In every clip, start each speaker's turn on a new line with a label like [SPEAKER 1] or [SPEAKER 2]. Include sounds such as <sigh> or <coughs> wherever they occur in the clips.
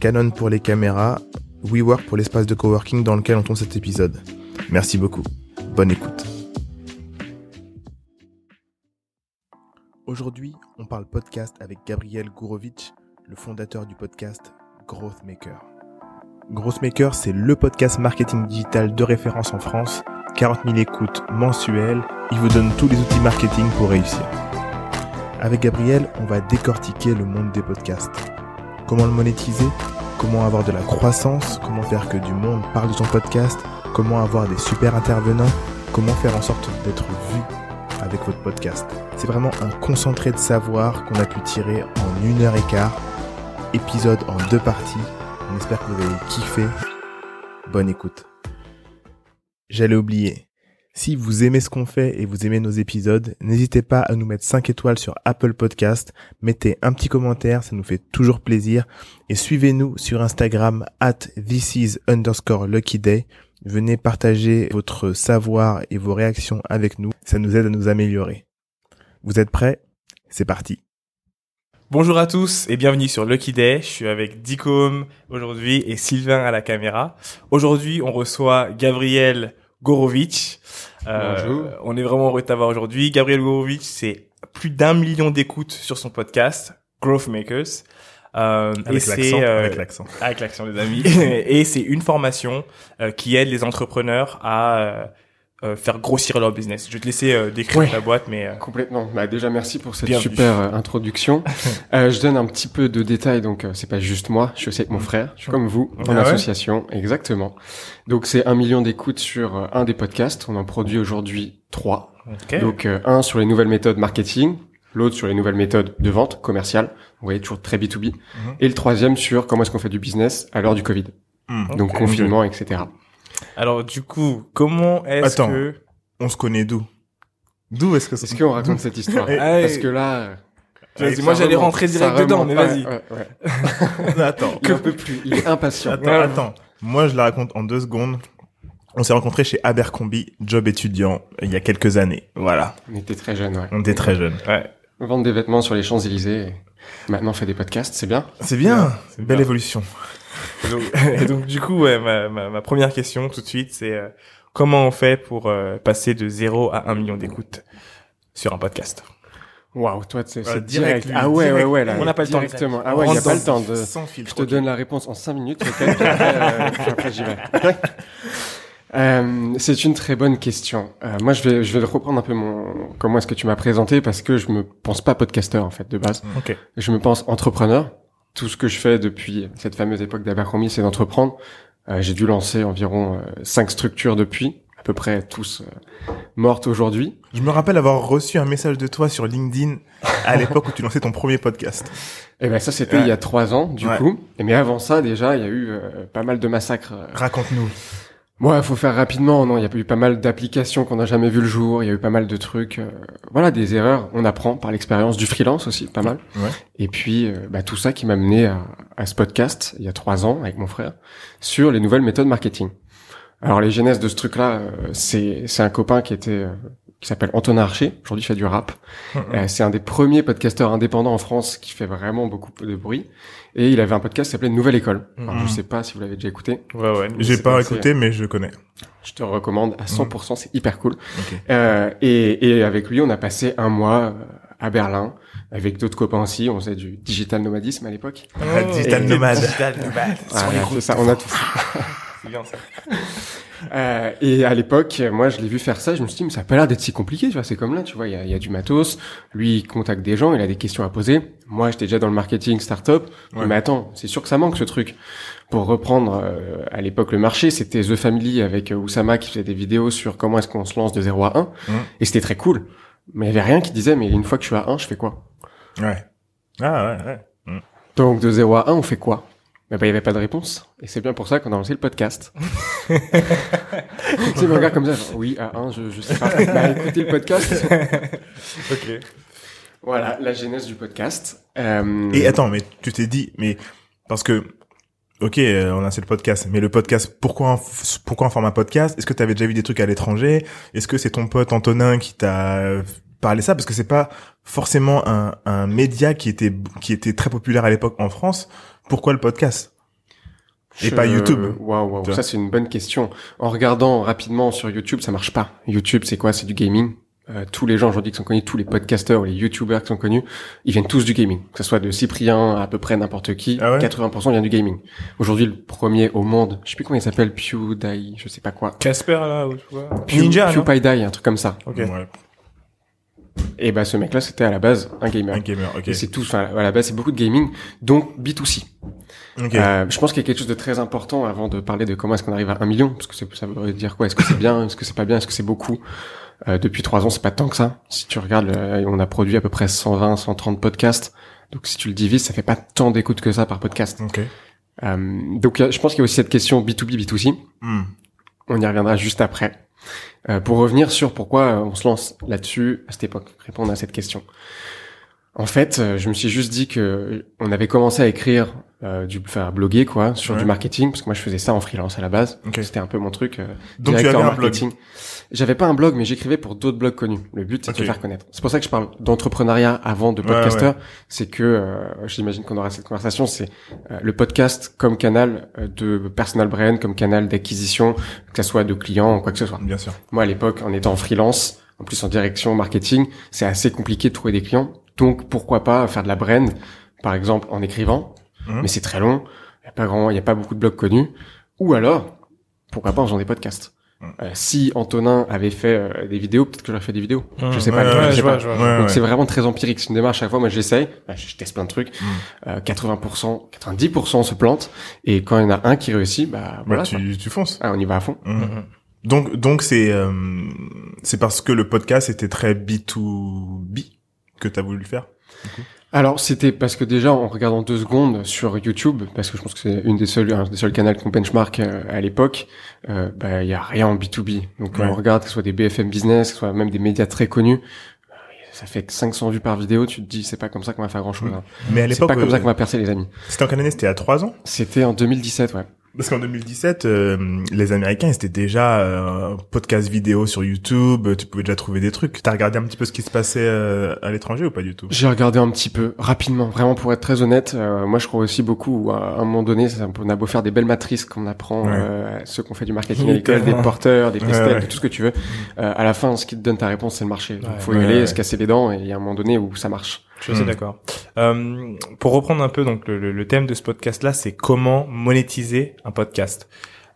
[SPEAKER 1] Canon pour les caméras, WeWork pour l'espace de coworking dans lequel on tourne cet épisode. Merci beaucoup. Bonne écoute. Aujourd'hui, on parle podcast avec Gabriel Gourovitch, le fondateur du podcast Growth Maker. Growth Maker, c'est le podcast marketing digital de référence en France. 40 000 écoutes mensuelles. Il vous donne tous les outils marketing pour réussir. Avec Gabriel, on va décortiquer le monde des podcasts. Comment le monétiser Comment avoir de la croissance Comment faire que du monde parle de son podcast Comment avoir des super intervenants Comment faire en sorte d'être vu avec votre podcast C'est vraiment un concentré de savoir qu'on a pu tirer en une heure et quart. Épisode en deux parties. On espère que vous allez kiffer. Bonne écoute. J'allais oublier. Si vous aimez ce qu'on fait et vous aimez nos épisodes, n'hésitez pas à nous mettre 5 étoiles sur Apple Podcast. Mettez un petit commentaire, ça nous fait toujours plaisir. Et suivez-nous sur Instagram at this underscore lucky day. Venez partager votre savoir et vos réactions avec nous. Ça nous aide à nous améliorer. Vous êtes prêts? C'est parti.
[SPEAKER 2] Bonjour à tous et bienvenue sur Lucky Day. Je suis avec Dicom aujourd'hui et Sylvain à la caméra. Aujourd'hui, on reçoit Gabriel Gorovitch. Euh, on est vraiment heureux de t'avoir aujourd'hui. Gabriel Gorovitch, c'est plus d'un million d'écoutes sur son podcast, Growth Makers.
[SPEAKER 1] Euh, avec l'accent, euh, avec l'accent.
[SPEAKER 2] Avec l'accent, les amis. <laughs> et c'est une formation euh, qui aide les entrepreneurs à euh, faire grossir leur business. Je vais te laisser euh, décrire
[SPEAKER 3] Ouais.
[SPEAKER 2] ta boîte, mais euh,
[SPEAKER 3] Complètement. Bah, déjà, merci pour cette
[SPEAKER 2] Bienvenue.
[SPEAKER 3] super euh, introduction. <laughs> Euh, je donne un petit peu de détails, donc euh, c'est pas juste moi, je suis aussi avec mon frère, je suis comme vous, en
[SPEAKER 1] Ah ouais
[SPEAKER 3] association, exactement. Donc c'est un million d'écoutes sur euh, un des podcasts, on en produit aujourd'hui trois.
[SPEAKER 2] ok.
[SPEAKER 3] Donc euh, un sur les nouvelles méthodes marketing, l'autre sur les nouvelles méthodes de vente commerciale, vous voyez toujours très B2B, et le troisième sur comment est-ce qu'on fait du business à l'heure du Covid,
[SPEAKER 1] Hmm.
[SPEAKER 3] donc confinement, etc.
[SPEAKER 2] Alors du coup, comment est-ce
[SPEAKER 1] Attends.
[SPEAKER 2] que
[SPEAKER 1] On se connaît d'où? D'où est-ce que
[SPEAKER 3] Est-ce qu'on raconte cette histoire?
[SPEAKER 1] Eh,
[SPEAKER 3] Parce
[SPEAKER 2] eh,
[SPEAKER 3] que là...
[SPEAKER 2] Vas-y,
[SPEAKER 3] ça
[SPEAKER 2] moi, j'allais rentrer
[SPEAKER 3] ça
[SPEAKER 2] direct dedans,
[SPEAKER 3] remonte.
[SPEAKER 2] mais vas-y.
[SPEAKER 3] ouais, ouais. <laughs>
[SPEAKER 1] Attends.
[SPEAKER 3] En peut plus, il est impatient.
[SPEAKER 1] Attends, attends. Moi, je la raconte en deux secondes. On s'est rencontrés chez Abercrombie, job étudiant, il y a quelques années. Voilà.
[SPEAKER 3] On était très jeunes, ouais.
[SPEAKER 1] On était très jeunes.
[SPEAKER 2] Ouais.
[SPEAKER 3] Vendre des vêtements sur les Champs-Élysées. Maintenant, on fait des podcasts, c'est bien?
[SPEAKER 1] C'est bien.
[SPEAKER 2] C'est
[SPEAKER 1] Belle
[SPEAKER 2] bien.
[SPEAKER 1] évolution.
[SPEAKER 2] Et <laughs> donc, et donc, du coup, ouais, ma, ma, ma première question tout de suite, c'est euh, comment on fait pour euh, passer de 0 à 1 million d'écoutes sur un podcast?
[SPEAKER 3] Waouh, toi, c'est
[SPEAKER 1] Ouais,
[SPEAKER 3] c'est
[SPEAKER 1] direct,
[SPEAKER 3] direct.
[SPEAKER 1] lui,
[SPEAKER 3] Ah ouais,
[SPEAKER 1] direct.
[SPEAKER 3] ouais, ouais, là.
[SPEAKER 2] On n'a pas le temps,
[SPEAKER 3] Directement. Ah ouais, il n'y a pas le temps de...
[SPEAKER 1] Sans filtre.
[SPEAKER 3] Je te donne la réponse en 5 minutes, ok, puis après, euh, <laughs> puis après, j'y vais. <laughs> Euh, c'est une très bonne question. Euh, moi, je vais, je vais reprendre un peu mon, comment est-ce que tu m'as présenté parce que je me pense pas podcasteur, en fait, de base.
[SPEAKER 2] Ok.
[SPEAKER 3] Je me pense entrepreneur. Tout ce que je fais depuis cette fameuse époque d'Abercrombie, c'est d'entreprendre. Euh, j'ai dû lancer environ euh, cinq structures depuis, à peu près tous euh, mortes aujourd'hui.
[SPEAKER 1] Je me rappelle avoir reçu un message de toi sur LinkedIn à <laughs> l'époque où tu lançais ton premier podcast.
[SPEAKER 3] Et ben ça, c'était
[SPEAKER 1] Ouais.
[SPEAKER 3] il y a trois ans, du
[SPEAKER 1] Ouais.
[SPEAKER 3] coup. Et mais avant ça, déjà, il y a eu pas mal de massacres.
[SPEAKER 1] Raconte-nous.
[SPEAKER 3] Bon, il faut faire rapidement. Non, il y a eu pas mal d'applications qu'on n'a jamais vu le jour. Il y a eu pas mal de trucs. euh, voilà, des erreurs. On apprend par l'expérience du freelance aussi, pas mal.
[SPEAKER 1] Ouais.
[SPEAKER 3] Et puis, euh, bah, tout ça qui m'a mené à, à ce podcast il y a trois ans avec mon frère sur les nouvelles méthodes marketing. Alors, les genèses de ce truc-là, euh, c'est c'est un copain qui était euh, qui s'appelle Antonin Archer. Aujourd'hui, il fait du rap. Euh, c'est un des premiers podcasteurs indépendants en France qui fait vraiment beaucoup de bruit. Et il avait un podcast qui s'appelait Nouvelle École. Alors,
[SPEAKER 1] Mhm.
[SPEAKER 3] je sais pas si vous l'avez déjà écouté.
[SPEAKER 2] Ouais, ouais.
[SPEAKER 1] J'ai pas
[SPEAKER 3] pas-
[SPEAKER 1] écouté, mais je connais.
[SPEAKER 3] Je te recommande à 100%, c'est hyper cool. Euh, et, et avec lui, on a passé un mois euh, à Berlin, avec d'autres copains aussi. On faisait du digital nomadisme à l'époque.
[SPEAKER 1] Ah, digital nomade. <laughs>
[SPEAKER 2] Digital nomade.
[SPEAKER 3] Voilà, c'est ça, on a tout. <laughs>
[SPEAKER 2] C'est bien ça. <laughs>
[SPEAKER 3] Euh, et à l'époque, moi, je l'ai vu faire ça. Je me suis dit, mais ça a pas l'air d'être si compliqué. Tu vois, c'est comme là, tu vois, il y a, y a du matos. Lui, il contacte des gens, il a des questions à poser. Moi, j'étais déjà dans le marketing startup.
[SPEAKER 1] Ouais.
[SPEAKER 3] Mais attends, c'est sûr que ça manque ce truc. Pour reprendre euh, à l'époque le marché, c'était The Family avec euh, Oussama qui faisait des vidéos sur comment est-ce qu'on se lance de 0 à 1.
[SPEAKER 1] Mhm.
[SPEAKER 3] Et c'était très cool. Mais il y avait rien qui disait, mais une fois que je suis à 1, je fais quoi?
[SPEAKER 1] Ouais. Ah ouais, ouais.
[SPEAKER 3] Donc de 0 à 1, on fait quoi? Bah, il y avait pas de réponse. Et c'est bien pour ça qu'on a lancé le podcast. <laughs> tu sais, me regarde comme ça, genre, oui, à un, je, je sais pas. bah, écoutez le podcast. <laughs>
[SPEAKER 2] ok.
[SPEAKER 3] Voilà, la genèse du podcast. Euh...
[SPEAKER 1] Et attends, mais tu t'es dit, mais parce que, ok, euh, on a lancé le podcast, mais le podcast, pourquoi en, pourquoi en format podcast? Est-ce que tu avais déjà vu des trucs à l'étranger? Est-ce que c'est ton pote Antonin qui t'a parlé ça Parce que c'est pas forcément un, un média qui était qui était très populaire à l'époque en France. Pourquoi le podcast? Et pas YouTube.
[SPEAKER 3] Waouh, wow, ça c'est une bonne question. En regardant rapidement sur YouTube, ça marche pas. YouTube, c'est quoi? C'est du gaming. Euh, tous les gens aujourd'hui qui sont connus, tous les podcasters ou les youtubeurs qui sont connus, ils viennent tous du gaming. Que ce soit de Cyprien à, peu près n'importe qui, 80% ah vient du gaming. Aujourd'hui, le premier au monde, je sais plus comment il s'appelle, PewDie, je sais pas quoi.
[SPEAKER 2] Casper là, ou tu vois.
[SPEAKER 3] Pew, Ninja, PewPie un truc comme ça.
[SPEAKER 2] Ok. Ouais.
[SPEAKER 3] Et bah ce mec-là, c'était à la base un gamer.
[SPEAKER 1] Un gamer, ok.
[SPEAKER 3] C'est tout. Enfin, à la base, c'est beaucoup de gaming, donc B2C. Okay. Euh, je pense qu'il y a quelque chose de très important avant de parler de comment est-ce qu'on arrive à un million, parce que ça veut dire quoi? Est-ce que c'est bien? Est-ce que c'est pas bien? Est-ce que c'est beaucoup? Euh, depuis trois ans, c'est pas tant que ça. Si tu regardes, on a produit à peu près 120, 130 podcasts. Donc si tu le divises, ça fait pas tant d'écoutes que ça par podcast.
[SPEAKER 1] Okay.
[SPEAKER 3] Euh, donc je pense qu'il y a aussi cette question B2B, B2C. Hmm. On y reviendra juste après. Euh, pour revenir sur pourquoi on se lance là-dessus à cette époque, répondre à cette question. En fait, euh, je me suis juste dit que on avait commencé à écrire euh, du faire bloguer quoi sur du marketing parce que moi je faisais ça en freelance à la base. C'était un peu mon truc euh,
[SPEAKER 1] donc tu avais un marketing
[SPEAKER 3] j'avais pas un blog mais j'écrivais pour d'autres blogs connus. Le but c'est de faire connaître. C'est pour ça que je parle d'entrepreneuriat avant de podcaster. c'est que euh, j'imagine qu'on aura cette conversation. C'est euh, le podcast comme canal euh, de personal brand comme canal d'acquisition que ce soit de clients ou quoi que ce soit.
[SPEAKER 1] Bien sûr.
[SPEAKER 3] Moi à l'époque en étant freelance en plus en direction marketing c'est assez compliqué de trouver des clients. Donc pourquoi pas faire de la brand par exemple en écrivant. Mmh. mais c'est très long. Il y a pas grand, il y a pas beaucoup de blogs connus. Ou alors, pourquoi pas en faisant des podcasts. Mmh. Euh, si Antonin avait fait euh, des vidéos, peut-être que j'aurais fait des vidéos.
[SPEAKER 2] Mmh.
[SPEAKER 3] je sais pas. je sais pas. Donc c'est vraiment très empirique. C'est une démarche. À chaque fois, moi, j'essaye. Bah, je teste plein de trucs. Euh, 80%, 90% se plantent. Et quand il y en a un qui réussit, bah voilà.
[SPEAKER 1] tu, tu fonces.
[SPEAKER 3] Ah, on y va à fond.
[SPEAKER 1] Donc donc c'est euh, c'est parce que le podcast était très B2B que tu as voulu le faire. Du coup?
[SPEAKER 3] Alors c'était parce que déjà en regardant deux secondes sur YouTube, parce que je pense que c'est une des seuls, un des seuls canaux qu'on benchmark euh, à l'époque, euh, bah il y a rien en B2B. Donc on regarde que ce soit des BFM Business, que ce soit même des médias très connus, euh, ça fait 500 vues par vidéo, tu te dis c'est pas comme ça qu'on va faire grand chose. Hein.
[SPEAKER 1] Mais à l'époque,
[SPEAKER 3] c'est pas comme ça qu'on va percer les amis.
[SPEAKER 1] C'était en quelle année? C'était à trois ans?
[SPEAKER 3] C'était en 2017, ouais.
[SPEAKER 1] Parce qu'en 2017, euh, les Américains, c'était déjà euh, podcast vidéo sur YouTube. Tu pouvais déjà trouver des trucs. T'as regardé un petit peu ce qui se passait euh, à l'étranger ou pas du tout?
[SPEAKER 3] J'ai regardé un petit peu, rapidement. Vraiment, pour être très honnête, euh, moi, je crois aussi beaucoup. À un moment donné, on a beau faire des belles matrices qu'on apprend, ouais. ceux qu'on fait du marketing <laughs> à l'école, des porteurs, des pestels, tout ce que tu veux. à la fin, ce qui te donne ta réponse, c'est le marché. Il faut y aller, se casser les dents, et il y a un moment donné où ça marche.
[SPEAKER 2] Je suis hmm. d'accord. Euh, pour reprendre un peu donc le, le thème de ce podcast-là, c'est comment monétiser un podcast.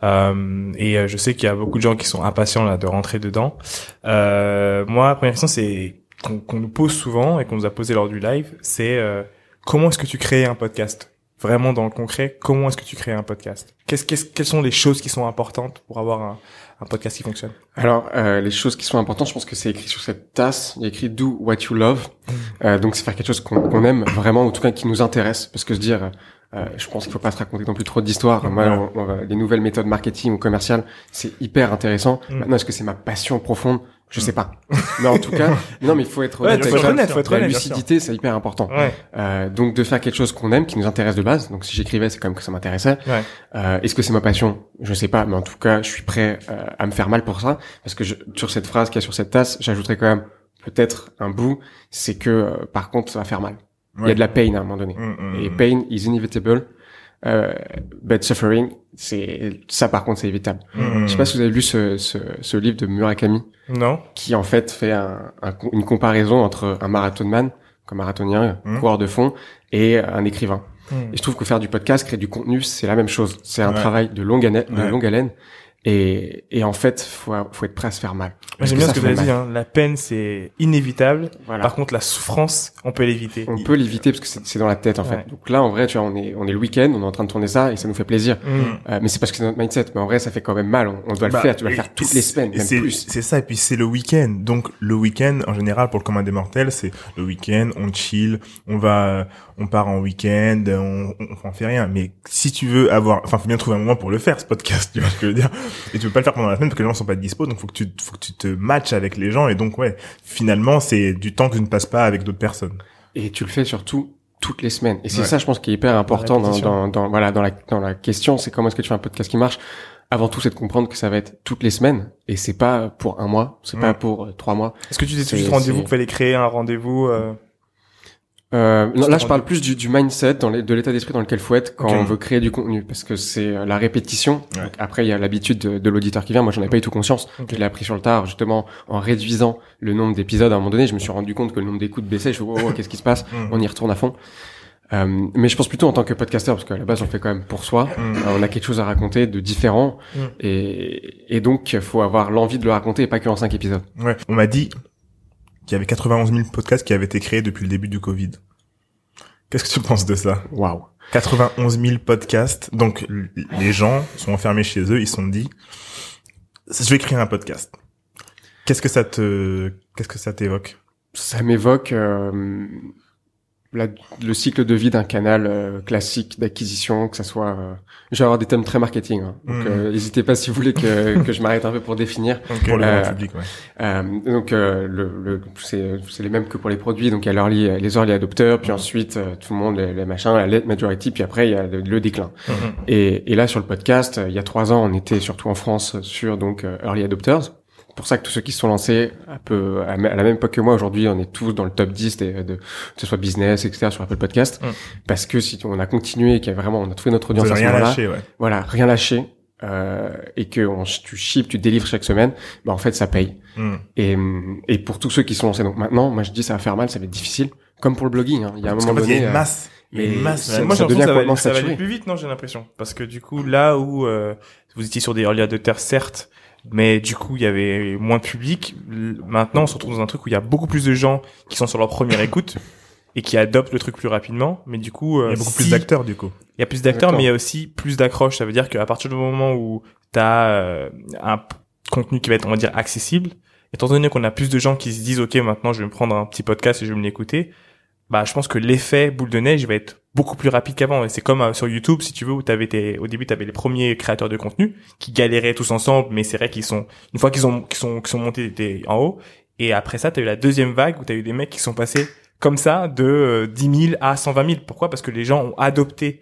[SPEAKER 2] Euh, et euh, je sais qu'il y a beaucoup de gens qui sont impatients là de rentrer dedans. Euh, moi, la première question, c'est qu'on nous pose souvent et qu'on nous a posé lors du live, c'est euh, comment est-ce que tu crées un podcast? Vraiment dans le concret, comment est-ce que tu crées un podcast? Qu'est-ce, qu'est-ce, Quelles sont les choses qui sont importantes pour avoir un, un podcast qui fonctionne?
[SPEAKER 3] Alors, euh, les choses qui sont importantes, je pense que c'est écrit sur cette tasse. Il y a écrit "Do what you love", euh, donc c'est faire quelque chose qu'on aime vraiment, en tout cas qui nous intéresse, parce que se dire, euh, je pense qu'il faut pas se raconter non plus trop d'histoires. Moi, les nouvelles méthodes marketing ou commerciales, c'est hyper intéressant. Mm. Maintenant, est-ce que c'est ma passion profonde? Je sais pas. mais en tout cas, <laughs> non, mais il faut être
[SPEAKER 2] honnête. faut être honnête, faut être
[SPEAKER 3] La lucidité, c'est hyper important.
[SPEAKER 2] Ouais.
[SPEAKER 3] Euh, donc de faire quelque chose qu'on aime, qui nous intéresse de base. Donc si j'écrivais, c'est quand même que ça m'intéressait.
[SPEAKER 2] Ouais.
[SPEAKER 3] Euh, Est-ce que c'est ma passion? Je sais pas, mais en tout cas, je suis prêt euh, à me faire mal pour ça, parce que je, sur cette phrase qu'il y a sur cette tasse, j'ajouterais quand même peut-être un bout, c'est que euh, par contre, ça va faire mal. Il y a de la pain à un moment donné. Mm, mm, Et mm. pain is inevitable. Euh, but suffering, c'est ça par contre c'est évitable. Je sais pas si vous avez lu ce, ce, ce livre de Murakami.
[SPEAKER 2] Non.
[SPEAKER 3] Qui en fait fait un, une comparaison entre un marathonman, comme marathonien, coureur de fond, et un écrivain. Et je trouve que faire du podcast, créer du contenu, c'est la même chose. C'est un travail de longue, haleine, de longue haleine. Et, et en fait, faut, faut être prêt à se faire mal.
[SPEAKER 2] J'aime bien ce que tu as dit. Hein. La peine, c'est inévitable. Voilà. Par contre, la souffrance, on peut l'éviter.
[SPEAKER 3] On peut l'éviter parce que c'est dans la tête, en fait. Donc là, en vrai, tu vois, on est, on est le week-end, on est en train de tourner ça et ça nous fait plaisir. Mm. Euh, mais c'est parce que c'est notre mindset. Mais en vrai, ça fait quand même mal. On, doit le bah, faire. Tu vas le faire toutes les semaines, même plus.
[SPEAKER 1] C'est ça. Et puis c'est le week-end. Donc le week-end, en général, pour le commun des mortels, c'est le week-end, on chill, on va, on part en week-end, on, on, on, fait rien. Mais si tu veux avoir, enfin, faut bien trouver un moment pour le faire, ce podcast. <laughs> Tu vois ce que je veux dire Et tu peux pas le faire pendant la semaine parce que les gens sont pas dispo. Donc faut que tu, faut que tu te matches avec les gens. Et donc ouais, finalement, c'est du temps que tu ne passes pas avec d'autres personnes.
[SPEAKER 3] Et tu le fais surtout toutes les semaines. Et c'est ça, je pense, qui est hyper important dans, dans, dans, voilà, dans la, dans la question, c'est comment est-ce que tu fais un podcast qui marche? Avant tout, c'est de comprendre que ça va être toutes les semaines et c'est pas pour un mois, c'est pas pour euh, trois mois.
[SPEAKER 2] Est-ce que tu disais juste rendez-vous qu'il fallait créer un rendez-vous euh...
[SPEAKER 3] Euh, non, là, je parle plus du, du mindset, dans les, de l'état d'esprit dans lequel faut être quand on veut créer du contenu, parce que c'est euh, la répétition. après, il y a l'habitude de, de l'auditeur qui vient. Moi, j'en ai pas eu tout conscience. Je l'ai appris sur le tard, justement, en réduisant le nombre d'épisodes. À un moment donné, je me suis rendu compte que le nombre d'écoutes baissait. Je me suis dit, oh, qu'est-ce qui se passe? Mm. On y retourne à fond. Euh, mais je pense plutôt en tant que podcasteur, parce qu'à la base, on le fait quand même pour soi. Mm. Euh, on a quelque chose à raconter de différent, mm. et, et donc, faut avoir l'envie de le raconter, et pas que en cinq épisodes.
[SPEAKER 1] Ouais. On m'a dit qu'il y avait 91 000 podcasts qui avaient été créés depuis le début du Covid. Qu'est-ce que tu penses de ça?
[SPEAKER 3] Waouh
[SPEAKER 1] 91 000 podcasts. Donc les gens sont enfermés chez eux, ils se sont dit je vais créer un podcast. Qu'est-ce que ça te qu'est-ce que ça t'évoque?
[SPEAKER 3] Ça m'évoque euh, la, le cycle de vie d'un canal euh, classique d'acquisition, que ça soit. Euh, je vais avoir des thèmes très marketing, hein. donc hmm. euh, n'hésitez pas si vous voulez que, <laughs> que je m'arrête un peu pour définir.
[SPEAKER 1] pour le grand public,
[SPEAKER 3] ouais. donc le, le c'est c'est les mêmes que pour les produits. Donc il y a l'early, les early adopteurs, puis hmm. ensuite tout le monde les, les, machins, la late majority, puis après il y a le, déclin. Hmm. Et, et là sur le podcast, il y a trois ans, on était surtout en France sur donc early adopters pour ça que tous ceux qui se sont lancés un peu à la même époque que moi aujourd'hui, on est tous dans le top 10 de, de que ce soit business, etc. sur Apple Podcast, mm. parce que si on a continué, qu'il y a vraiment, on a trouvé notre audience à ce moment-là, ouais. voilà, rien lâché, euh, et que on, tu ships, tu délivres chaque semaine, bah en fait ça paye. Mm. Et, et pour tous ceux qui sont lancés, donc maintenant, moi je dis ça va faire mal, ça va être difficile, comme pour le blogging. Hein. Il y a un moment donné,
[SPEAKER 1] il y a une masse. Mais
[SPEAKER 2] masse. moi, j'ai l'impression que ça va, aller plus vite, non J'ai l'impression, parce que du coup, là où euh, vous étiez sur des early adopters, certes, mais du coup il y avait moins de public. Maintenant on se retrouve dans un truc où il y a beaucoup plus de gens qui sont sur leur première <laughs> écoute et qui adoptent le truc plus rapidement. Mais du coup,
[SPEAKER 1] il y a beaucoup plus d'acteurs du coup.
[SPEAKER 2] Il y a plus d'acteurs, mais il y a aussi plus d'accroches. Ça veut dire qu'à partir du moment où tu as euh, un contenu qui va être on va dire accessible, étant donné qu'on a plus de gens qui se disent ok maintenant je vais me prendre un petit podcast et je vais me l'écouter, bah je pense que l'effet boule de neige va être beaucoup plus rapide qu'avant. Et c'est comme euh, sur YouTube, si tu veux, où t'avais au début, t'avais les premiers créateurs de contenu qui galéraient tous ensemble, mais c'est vrai qu'ils sont, une fois qu'ils ont, qu'ils sont, qu'ils sont montés en haut. Et après ça, t'as eu la deuxième vague où t'as eu des mecs qui sont passés comme ça de 10 euh, 000 à 120 000. Pourquoi? Parce que les gens ont adopté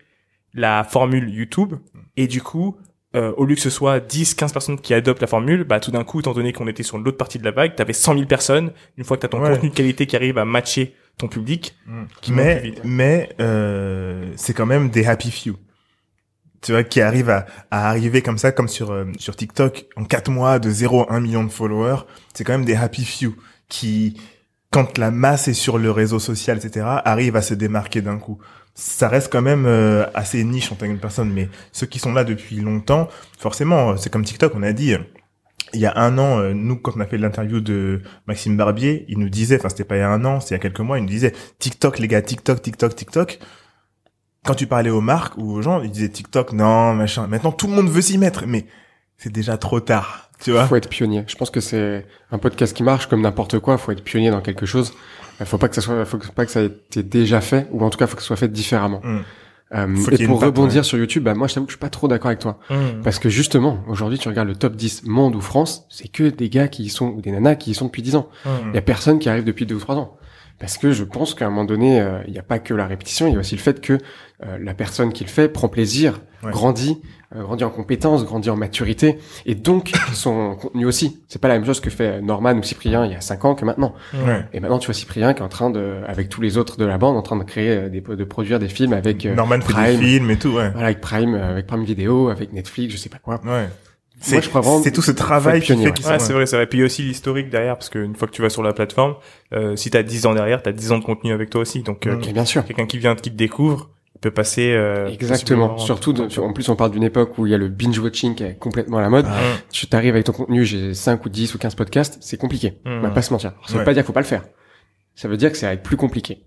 [SPEAKER 2] la formule YouTube et du coup, euh, au lieu que ce soit 10, 15 personnes qui adoptent la formule, bah tout d'un coup, étant donné qu'on était sur l'autre partie de la vague, t'avais 100 000 personnes. Une fois que t'as ton contenu de qualité qui arrive à matcher ton public
[SPEAKER 1] mm. qui mais mais euh, c'est quand même des happy few tu vois qui arrivent à, à arriver comme ça comme sur euh, sur TikTok en quatre mois de 0 à 1 million de followers c'est quand même des happy few qui quand la masse est sur le réseau social etc arrivent à se démarquer d'un coup ça reste quand même euh, assez niche en tant que personne mais ceux qui sont là depuis longtemps forcément c'est comme TikTok on a dit il y a un an, euh, nous, quand on a fait l'interview de Maxime Barbier, il nous disait, enfin c'était pas il y a un an, c'est il y a quelques mois, il nous disait TikTok les gars, TikTok, TikTok, TikTok. Quand tu parlais aux marques ou aux gens, ils disaient TikTok, non, machin. Maintenant, tout le monde veut s'y mettre, mais c'est déjà trop tard, tu vois.
[SPEAKER 3] Faut être pionnier. Je pense que c'est un podcast qui marche comme n'importe quoi. Faut être pionnier dans quelque chose. Il faut pas que ça soit, faut pas que ça ait été déjà fait, ou en tout cas, faut que ça soit fait différemment. Mm. Euh, et pour rebondir sur YouTube, bah moi je t'avoue que je suis pas trop d'accord avec toi, mmh. parce que justement aujourd'hui tu regardes le top 10 monde ou France, c'est que des gars qui y sont ou des nanas qui y sont depuis 10 ans. Mmh. Il y a personne qui arrive depuis 2 ou 3 ans. Parce que je pense qu'à un moment donné, euh, il n'y a pas que la répétition, il y a aussi le fait que euh, la personne qui le fait prend plaisir, grandit, euh, grandit en compétences, grandit en maturité, et donc <coughs> son contenu aussi. C'est pas la même chose que fait Norman ou Cyprien il y a cinq ans que maintenant. Et maintenant, tu vois Cyprien qui est en train de, avec tous les autres de la bande, en train de créer, des, de produire des films avec
[SPEAKER 1] Norman
[SPEAKER 3] Prime,
[SPEAKER 1] fait des films et tout, ouais.
[SPEAKER 3] Voilà, avec Prime, avec Prime Video, avec Netflix, je sais pas quoi.
[SPEAKER 1] Ouais. C'est c'est tout ce travail qui fait
[SPEAKER 2] ouais, c'est vrai, c'est vrai. Puis il y a aussi l'historique derrière, parce qu'une fois que tu vas sur la plateforme, euh, si t'as 10 ans derrière, t'as 10 ans de contenu avec toi aussi. Donc, euh,
[SPEAKER 3] bien sûr.
[SPEAKER 2] Quelqu'un qui vient, qui te découvre, peut passer euh,
[SPEAKER 3] exactement. surtout en plus on parle d'une époque où il y a le binge watching qui est complètement à la mode. Ah. tu t'arrives avec ton contenu j'ai 5 ou 10 ou 15 podcasts c'est compliqué. On va pas se mentir. Ça veut pas dire qu'il faut pas le faire. Ça veut dire que ça va être plus compliqué.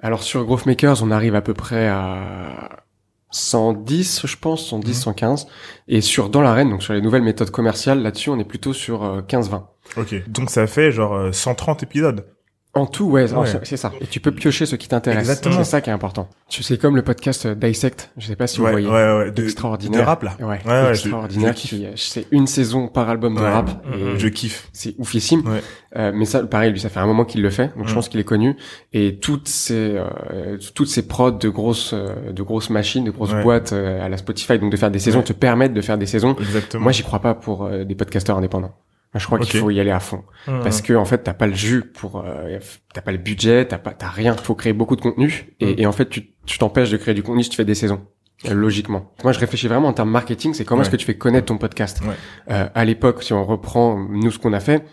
[SPEAKER 3] Alors sur Growth Makers on arrive à peu près à 110 je pense 110 115 et sur dans l'arène donc sur les nouvelles méthodes commerciales là-dessus on est plutôt sur 15 20
[SPEAKER 1] ok. Donc ça fait genre 130 euh, épisodes
[SPEAKER 3] en tout, ouais, c'est ça. Et tu peux piocher ce qui t'intéresse. Exactement. C'est ça qui est important. Tu sais, comme le podcast Dissect, je sais pas si vous voyez.
[SPEAKER 1] Ouais, ouais, de, extraordinaire. De rap, là.
[SPEAKER 3] Ouais, ouais extraordinaire. C'est une saison par album de rap.
[SPEAKER 1] Et je kiffe.
[SPEAKER 3] C'est oufissime. Euh, mais ça, pareil, lui, ça fait un moment qu'il le fait. Donc, je mm. pense qu'il est connu. Et toutes ces, euh, toutes ces prods de grosses, euh, de grosses machines, de grosses boîtes euh, à la Spotify, donc de faire des saisons, te permettent de faire des saisons. Exactement. Moi, j'y crois pas pour des podcasteurs indépendants. Je crois qu'il faut y aller à fond. Mmh. parce que en fait t'as pas le jus pour euh, t'as pas le budget t'as pas t'as rien. Faut créer beaucoup de contenu et, mmh. et en fait tu tu t'empêches de créer du contenu si tu fais des saisons euh, logiquement. Moi je réfléchis vraiment en termes marketing c'est comment est-ce que tu fais connaître ton podcast. Ouais. euh, à l'époque si on reprend nous ce qu'on a fait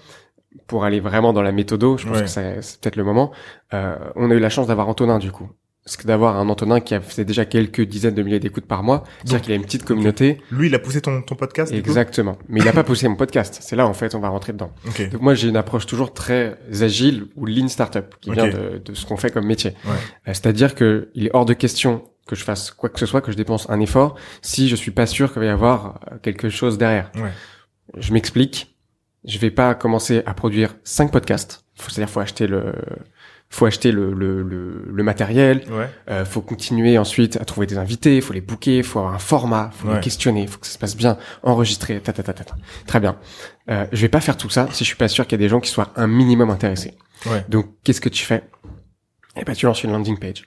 [SPEAKER 3] pour aller vraiment dans la méthodo je pense que c'est peut-être le moment euh, on a eu la chance d'avoir Antonin du coup que d'avoir un Antonin qui a fait déjà quelques dizaines de milliers d'écoutes par mois, c'est-à-dire qu'il a une petite communauté.
[SPEAKER 1] Lui, il a poussé ton, ton podcast
[SPEAKER 3] Exactement. Mais il n'a pas poussé mon podcast. C'est là, en fait, on va rentrer dedans. Donc moi, j'ai une approche toujours très agile ou lean startup, qui vient de, de ce qu'on fait comme métier. Ouais. Euh, c'est-à-dire que il est hors de question que je fasse quoi que ce soit, que je dépense un effort, si je suis pas sûr qu'il va y avoir euh, quelque chose derrière. Ouais. Je m'explique. Je vais pas commencer à produire cinq podcasts. C'est-à-dire, faut acheter le, faut acheter le, le, le, le matériel, ouais. euh, faut continuer ensuite à trouver des invités, faut les booker, faut avoir un format, faut les questionner, faut que ça se passe bien, enregistrer, ta ta ta ta. Très bien. Euh, je vais pas faire tout ça si je suis pas sûr qu'il y a des gens qui soient un minimum intéressés. Ouais. Donc qu'est-ce que tu fais? Eh ben tu lances une landing page.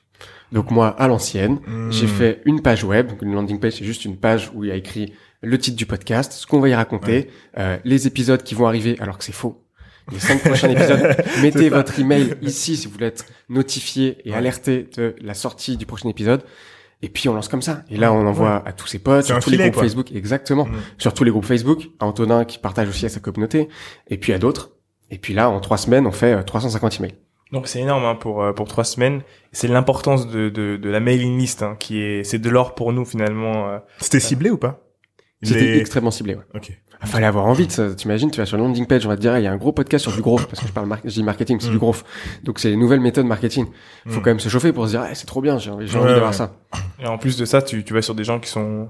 [SPEAKER 3] Donc moi à l'ancienne, hmm. j'ai fait une page web. Donc une landing page c'est juste une page où il y a écrit le titre du podcast, ce qu'on va y raconter, euh, les épisodes qui vont arriver alors que c'est faux les cinq prochains épisodes. <laughs> Mettez votre email ici si vous voulez être notifié et alerté de la sortie du prochain épisode. Et puis on lance comme ça. Et là, on envoie à tous ses potes, sur tous les groupes Facebook, exactement, mm. sur tous les groupes Facebook, à Antonin qui partage aussi à sa communauté, et puis à d'autres. Et puis là, en trois semaines, on fait 350 euh, emails.
[SPEAKER 2] Donc c'est énorme hein, pour euh, pour trois semaines. C'est l'importance de, de, de la mailing list hein, qui est c'est de l'or pour nous finalement. Euh.
[SPEAKER 1] C'était ciblé ou pas?
[SPEAKER 3] C'était extrêmement ciblé. Ouais. Ok. Il fallait avoir envie. T'imagines, tu vas sur landing page, on va te dire, il y a un gros podcast sur du growth, parce que je parle, je dis marketing, c'est du mm. growth. Donc c'est les nouvelles méthodes marketing. Faut mm. quand même se chauffer pour se dire, c'est trop bien, j'ai envie, envie d'avoir ça.
[SPEAKER 2] Et en plus de ça, tu, tu vas sur des gens qui sont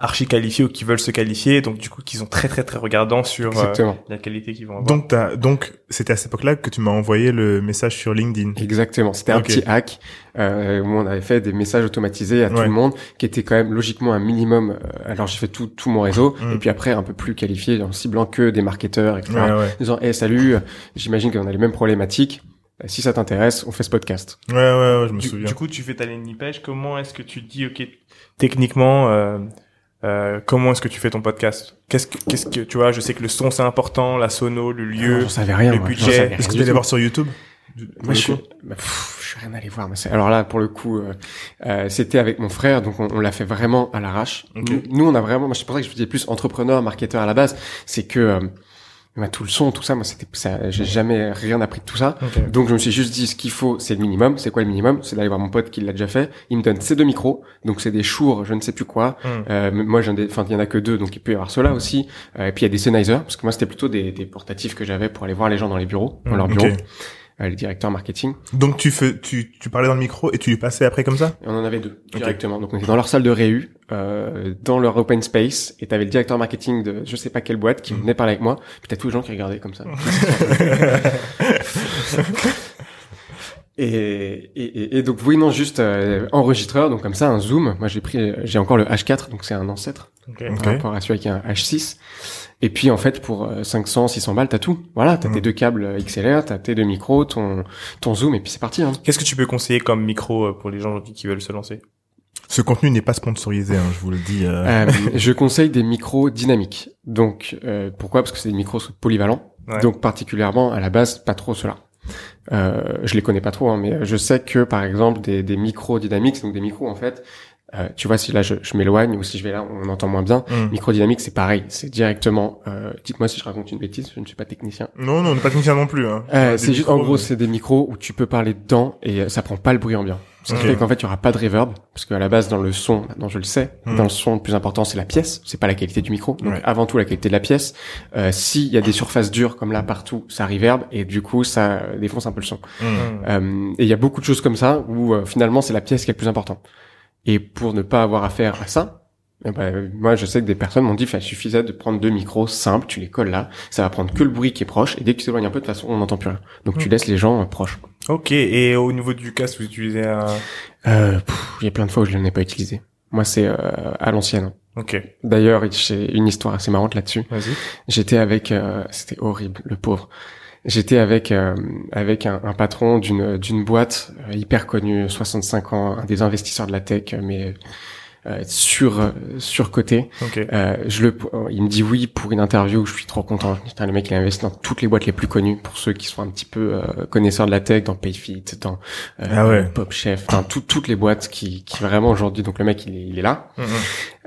[SPEAKER 2] archi qualifiés ou qui veulent se qualifier, donc du coup qui sont très très très regardants sur euh, la qualité qu'ils vont avoir.
[SPEAKER 1] Donc t'as donc c'était à cette époque-là que tu m'as envoyé le message sur LinkedIn.
[SPEAKER 3] Exactement, c'était un petit hack euh, où on avait fait des messages automatisés à tout le monde, qui était quand même logiquement un minimum. Euh, alors j'ai fait tout tout mon réseau mm. et puis après un peu plus qualifié en ciblant que des marketeurs, etc. Ouais, Disant hey salut, j'imagine qu'on a les mêmes problématiques si ça t'intéresse, on fait ce podcast.
[SPEAKER 1] Ouais, ouais, ouais je me souviens.
[SPEAKER 2] Du coup, tu fais ta landing page. Comment est-ce que tu dis, ok, techniquement, euh, euh, comment est-ce que tu fais ton podcast? Qu'est-ce que, qu'est-ce que tu vois Je sais que le son c'est important, la sono, le lieu,
[SPEAKER 3] rien,
[SPEAKER 2] le budget.
[SPEAKER 1] Est-ce que tu allais voir sur YouTube?
[SPEAKER 3] Moi, je, bah, je suis rien allé voir. Mais alors là, pour le coup, euh, euh, c'était avec mon frère, donc on, on l'a fait vraiment à l'arrache. Nous, on a vraiment. Moi, c'est pour ça que je disais plus entrepreneur, marketeur à la base. C'est que euh, bah, tout le son, tout ça, moi c'était ça, j'ai jamais rien appris de tout ça. Donc je me suis juste dit ce qu'il faut, c'est le minimum. C'est quoi le minimum? C'est d'aller voir mon pote qui l'a déjà fait. Il me donne ces deux micros, donc c'est des Shure, je ne sais plus quoi. Hmm. Euh, moi j'en ai, enfin il y en a que deux, donc il peut y avoir cela aussi. Euh, et puis il y a des Sennheiser, parce que moi c'était plutôt des, des portatifs que j'avais pour aller voir les gens dans les bureaux, dans leur bureau. Euh, le directeur marketing.
[SPEAKER 1] Donc tu fais, tu, tu parlais dans le micro et tu lui passais après comme ça?
[SPEAKER 3] On en avait deux directement. Donc on était dans leur salle de réu, euh, dans leur open space, et t'avais le directeur marketing de je sais pas quelle boîte qui mhm. venait parler avec moi. Puis t'as tous les gens qui regardaient comme ça. <laughs> Et, et, et, donc oui non juste euh, enregistreur donc comme ça un zoom moi j'ai pris j'ai encore le H4 donc c'est un ancêtre okay. par rapport à celui qui a un H6 et puis en fait pour 500 euh, 600 balles t'as tout voilà t'as tes mm. deux câbles XLR t'as tes deux micros ton ton zoom et puis c'est parti hein.
[SPEAKER 2] qu'est-ce que tu peux conseiller comme micro euh, pour les gens qui veulent se lancer?
[SPEAKER 1] Ce contenu n'est pas sponsorisé, hein, je vous le dis. <laughs>
[SPEAKER 3] je conseille des micros dynamiques. Donc, pourquoi? Parce que c'est des micros polyvalents. Donc, particulièrement, à la base, pas trop cela. Euh, je les connais pas trop, hein, mais je sais que par exemple des, des micros dynamiques, donc des micros en fait Euh, tu vois, si là je, je m'éloigne ou si je vais là, on entend moins bien.
[SPEAKER 1] Mm.
[SPEAKER 3] Microdynamique, c'est pareil, c'est directement. Euh, Dites-moi si je raconte une bêtise, je ne suis pas technicien.
[SPEAKER 1] Non, non, on n'est pas technicien non plus. Hein.
[SPEAKER 3] Euh, c'est juste, en gros,
[SPEAKER 1] mais-
[SPEAKER 3] c'est des micros où tu peux parler dedans et euh, ça prend pas le bruit ambiant. Ce qui fait qu'en fait, il y aura pas de reverb, parce qu'à la base, dans le son, maintenant je le sais,
[SPEAKER 1] Hmm.
[SPEAKER 3] dans le son, le plus important, c'est la pièce, c'est pas la qualité du micro. Donc,
[SPEAKER 1] Ouais.
[SPEAKER 3] avant tout, la qualité de la pièce. Euh, S'il y a des surfaces dures comme là partout, ça reverb et du coup, ça défonce un peu le son.
[SPEAKER 1] Mm.
[SPEAKER 3] Euh, et il y a beaucoup de choses comme ça où euh, finalement, c'est la pièce qui est le plus important. Et pour ne pas avoir affaire à ça, eh ben, moi, je sais que des personnes m'ont dit, il suffisait de prendre deux micros simples, tu les colles là, ça va prendre que le bruit qui est proche, et dès que tu t'éloignes un peu, de toute façon, on n'entend plus rien. Donc, tu
[SPEAKER 2] Hmm.
[SPEAKER 3] laisses les gens euh, proches.
[SPEAKER 2] Ok. Et au niveau du casque, vous utilisez un.
[SPEAKER 3] Euh, il y a plein de fois où je ne l'ai pas utilisé. Moi, c'est euh, à l'ancienne.
[SPEAKER 2] Ok.
[SPEAKER 3] D'ailleurs, j'ai une histoire assez marrante là-dessus.
[SPEAKER 2] Vas-y.
[SPEAKER 3] J'étais avec, euh, c'était horrible, le pauvre. J'étais avec euh, avec un, un patron d'une d'une boîte euh, hyper connue, 65 ans, un des investisseurs de la tech, mais euh, sur surcoté.
[SPEAKER 2] Ok.
[SPEAKER 3] Euh, je le, il me dit oui pour une interview. Je suis trop content. Putain, le mec il a investi dans toutes les boîtes les plus connues pour ceux qui sont un petit peu euh, connaisseurs de la tech, dans Payfit, dans euh,
[SPEAKER 1] Ah ouais.
[SPEAKER 3] Pop Chef, dans tout- toutes les boîtes qui, qui vraiment aujourd'hui. Donc le mec il est, il est là.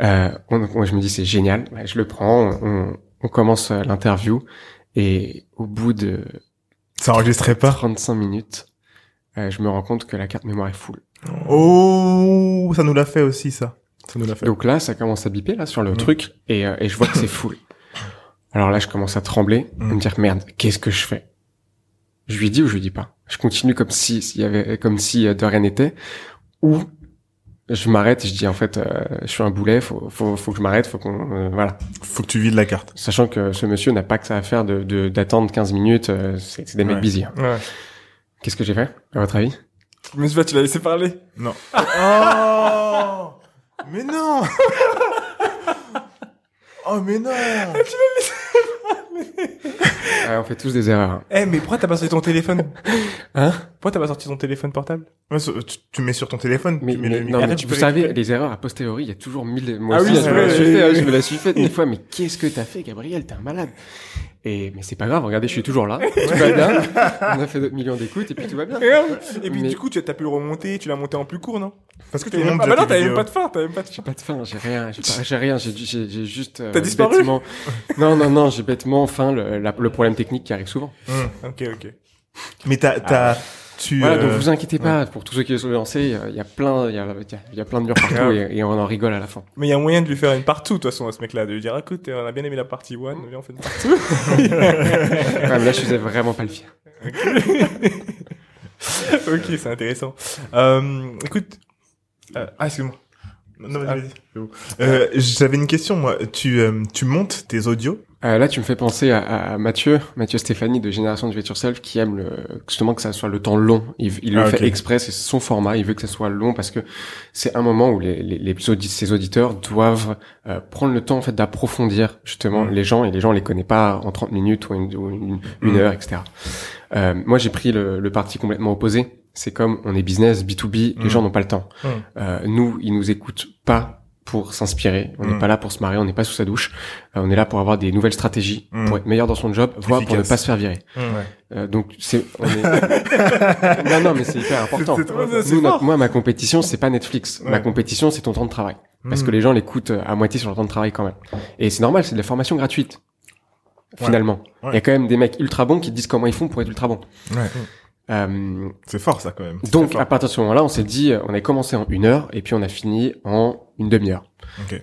[SPEAKER 3] Euh, on- moi je me dis c'est génial. Ouais, je le prends. On, on commence l'interview et au bout de
[SPEAKER 1] Ça enregistrait pas.
[SPEAKER 3] 35 minutes, euh, je me rends compte que la carte mémoire est full.
[SPEAKER 1] Oh, ça nous l'a fait aussi, ça. Ça nous l'a fait.
[SPEAKER 3] Donc là, ça commence à biper là sur le
[SPEAKER 1] Mm.
[SPEAKER 3] truc et, euh, et je vois que c'est full. Alors là, je commence à trembler, à
[SPEAKER 1] Mm.
[SPEAKER 3] me dire merde, qu'est-ce que je fais? Je lui dis ou je lui dis pas Je continue comme si s'il y avait comme si euh, de rien n'était ou je m'arrête et je dis en fait euh, je suis un boulet, faut faut faut que je m'arrête, faut qu'on euh, voilà.
[SPEAKER 1] Faut que tu vides la carte.
[SPEAKER 3] Sachant que ce monsieur n'a pas que ça à faire de de- d'attendre 15 minutes, euh, c'est c'est des mecs busy. hein.
[SPEAKER 2] Ouais.
[SPEAKER 3] Qu'est-ce que j'ai fait à votre avis?
[SPEAKER 2] Pas, tu l'as laissé parler?
[SPEAKER 1] Non. <laughs> oh Mais non Oh mais non <laughs>
[SPEAKER 3] Ah, On fait tous des erreurs. hein.
[SPEAKER 2] Eh, mais pourquoi t'as pas sorti ton téléphone? <laughs>
[SPEAKER 3] Hein?
[SPEAKER 2] Pourquoi t'as pas sorti ton téléphone portable?
[SPEAKER 1] Ouais, tu, tu mets sur ton téléphone.
[SPEAKER 3] Mais,
[SPEAKER 1] tu mets
[SPEAKER 3] mais-
[SPEAKER 1] le
[SPEAKER 3] non, mais
[SPEAKER 2] tu
[SPEAKER 3] vous
[SPEAKER 2] peux
[SPEAKER 3] savez, les erreurs a posteriori, il y a toujours mille. Moi
[SPEAKER 2] Ah
[SPEAKER 3] aussi,
[SPEAKER 2] oui,
[SPEAKER 3] je, me la suis fait,
[SPEAKER 2] oui,
[SPEAKER 3] je me la suis fait <laughs> des fois. Mais qu'est-ce que t'as fait, Gabriel? T'es un malade. Et mais c'est pas grave. Regardez, je suis toujours là. Tout va bien? On a fait d'autres millions d'écoutes et puis tout va bien.
[SPEAKER 2] Et puis
[SPEAKER 3] Mais-
[SPEAKER 2] du coup, tu as pu le remonter, tu l'as monté en plus court, non?
[SPEAKER 1] Parce que le
[SPEAKER 2] même pas, ah bah non, t'avais même pas de fin, t'avais même pas de fin.
[SPEAKER 3] J'ai pas de faim. J'ai rien. J'ai rien. J'ai juste. euh,
[SPEAKER 2] T'as disparu
[SPEAKER 3] bêtement- Non, non, non. J'ai bêtement enfin le, la- le problème technique qui arrive souvent.
[SPEAKER 1] Hum.
[SPEAKER 2] Ok, ok.
[SPEAKER 1] Mais t'as, t'as, tu.
[SPEAKER 3] Voilà, donc
[SPEAKER 1] euh,
[SPEAKER 3] vous inquiétez pas. Pour tous ceux qui sont lancés, il y a plein, il y a, y plein de murs partout et, et on en rigole à la fin.
[SPEAKER 2] Mais il y a moyen de lui faire une partout, de toute façon, à ce mec-là, de lui dire, écoute, on a bien aimé la partie 1, viens, on fait une partie <laughs>
[SPEAKER 3] Ouais, mais là, je faisais vraiment pas le fier. <laughs>
[SPEAKER 2] ok, c'est intéressant. Euh, écoute, euh, ah, excuse-moi.
[SPEAKER 1] Non, vas-y,
[SPEAKER 2] Ah.
[SPEAKER 1] vas-y. C'est bon. Euh, j'avais une question, moi. Tu, euh, tu montes tes audios
[SPEAKER 3] Euh, là, tu me fais penser à, à Mathieu, Mathieu Stéphanie de Génération de Yourself, Self, qui aime le, justement que ça soit le temps long. Il, il le
[SPEAKER 1] Ah,
[SPEAKER 3] fait exprès, c'est son format. Il veut que ça soit long parce que c'est un moment où les, les, les audi- ses auditeurs doivent euh, prendre le temps en fait d'approfondir justement
[SPEAKER 1] Mm.
[SPEAKER 3] les gens et les gens les connaissent pas en 30 minutes ou une, ou une, une
[SPEAKER 1] Mm.
[SPEAKER 3] heure, etc. Euh, moi, j'ai pris le, le parti complètement opposé. C'est comme on est business B2B, les
[SPEAKER 1] Mm.
[SPEAKER 3] gens n'ont pas le temps.
[SPEAKER 2] Mm.
[SPEAKER 3] Euh, nous, ils nous écoutent pas pour s'inspirer. On n'est
[SPEAKER 1] Mm.
[SPEAKER 3] pas là pour se marrer, on n'est pas sous sa douche. Euh, on est là pour avoir des nouvelles stratégies, pour être meilleur dans son job, voire pour ne pas se faire virer.
[SPEAKER 2] Ouais.
[SPEAKER 3] Euh, donc c'est on est... <laughs> non non mais c'est hyper important.
[SPEAKER 1] C'est trop.
[SPEAKER 2] C'est
[SPEAKER 3] Nous, notre- moi ma compétition c'est pas Netflix. Ma compétition c'est ton temps de travail. Parce que les gens l'écoutent euh, à moitié sur leur temps de travail quand même. Et c'est normal, c'est de la formation gratuite. Finalement, il
[SPEAKER 1] Ouais.
[SPEAKER 3] y a quand même des mecs ultra bons qui te disent comment ils font pour être ultra bons. Euh,
[SPEAKER 1] C'est fort, ça, quand même.
[SPEAKER 3] Donc à partir de ce moment-là, on s'est dit, euh, on a commencé en une heure et puis on a fini en une demi-heure.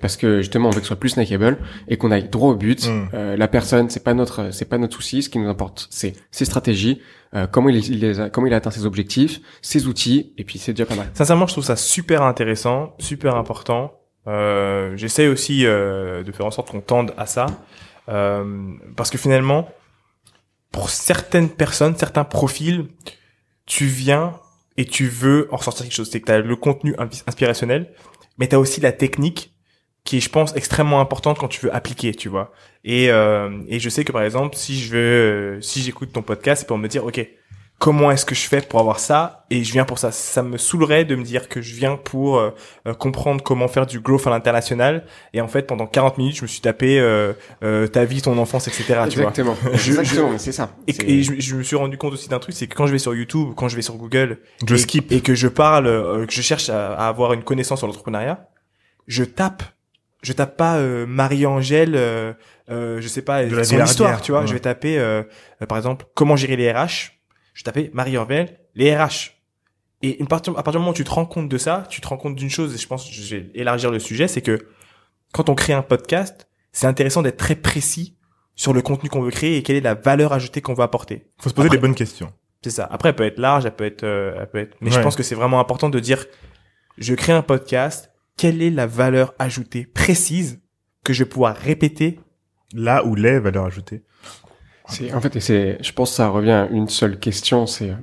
[SPEAKER 3] Parce que justement, on veut que ce soit plus snackable et qu'on aille droit au but.
[SPEAKER 1] Mm.
[SPEAKER 3] Euh, la personne, c'est pas notre, c'est pas notre souci. Ce qui nous importe, c'est ses stratégies, euh, comment il, il les a, comment il a atteint ses objectifs, ses outils, et puis c'est déjà pas mal.
[SPEAKER 2] Sincèrement, je trouve ça super intéressant, super important. J'essaie aussi de faire en sorte qu'on tende à ça, parce que finalement, pour certaines personnes, certains profils, tu viens et tu veux en ressortir quelque chose. C'est que tu as le contenu ins- inspirationnel, mais tu as aussi la technique qui est, je pense, extrêmement importante quand tu veux appliquer, tu vois. Et, euh, et je sais que, par exemple, si je veux, euh, si j'écoute ton podcast, c'est pour me dire, OK, comment est-ce que je fais pour avoir ça? Et je viens pour ça. Ça me saoulerait de me dire que je viens pour euh, euh, comprendre comment faire du growth à l'international et en fait pendant 40 minutes je me suis tapé euh, euh, ta vie, ton enfance, etc. Tu vois.
[SPEAKER 3] Exactement. <laughs>
[SPEAKER 2] Je-
[SPEAKER 3] Exactement, c'est ça.
[SPEAKER 2] Et, je, je me suis rendu compte aussi d'un truc, c'est que quand je vais sur YouTube, quand je vais sur Google,
[SPEAKER 1] Je
[SPEAKER 2] et,
[SPEAKER 1] skip.
[SPEAKER 2] et que je parle, euh, que je cherche à, à avoir une connaissance sur l'entrepreneuriat, je tape, je tape pas euh, Marie-Angèle, euh, euh, je sais pas,
[SPEAKER 1] De la
[SPEAKER 2] son histoire, tu vois.
[SPEAKER 1] ouais.
[SPEAKER 2] Je vais taper, euh, euh, par exemple, comment gérer les RH. Je vais taper Marie-Angèle, les RH. Et une partie, à partir du moment où tu te rends compte de ça, tu te rends compte d'une chose, et je pense que je vais élargir le sujet, c'est que quand on crée un podcast, c'est intéressant d'être très précis sur le contenu qu'on veut créer et quelle est la valeur ajoutée qu'on veut apporter.
[SPEAKER 1] Faut se poser
[SPEAKER 2] Après-
[SPEAKER 1] des bonnes questions.
[SPEAKER 2] C'est ça. Après, elle peut être large, elle peut être, euh, elle peut être. Mais je pense que c'est vraiment important de dire, je crée un podcast. Quelle est la valeur ajoutée précise que je vais pouvoir répéter
[SPEAKER 1] Là où les valeurs ajoutées.
[SPEAKER 3] C'est en fait, et c'est, je pense que ça revient à une seule question, c'est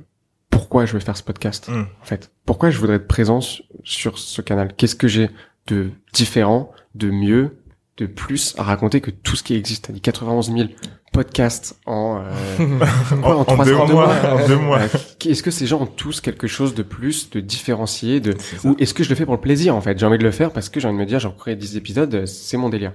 [SPEAKER 3] pourquoi je vais faire ce podcast.
[SPEAKER 1] Mm.
[SPEAKER 3] En fait, pourquoi je voudrais être présent su- sur ce canal? Qu'est-ce que j'ai de différent, de mieux, de plus à raconter que tout ce qui existe T'as dit 91 000 podcasts en euh, <laughs> quoi,
[SPEAKER 1] En, en
[SPEAKER 3] trois
[SPEAKER 1] deux mois, en deux mois.
[SPEAKER 3] Est-ce que ces gens ont tous quelque chose de plus, de différencié, de ou est-ce que je le fais pour le plaisir en fait? J'ai envie de le faire parce que j'ai envie de me dire, j'ai créé 10 épisodes, euh, c'est mon délire.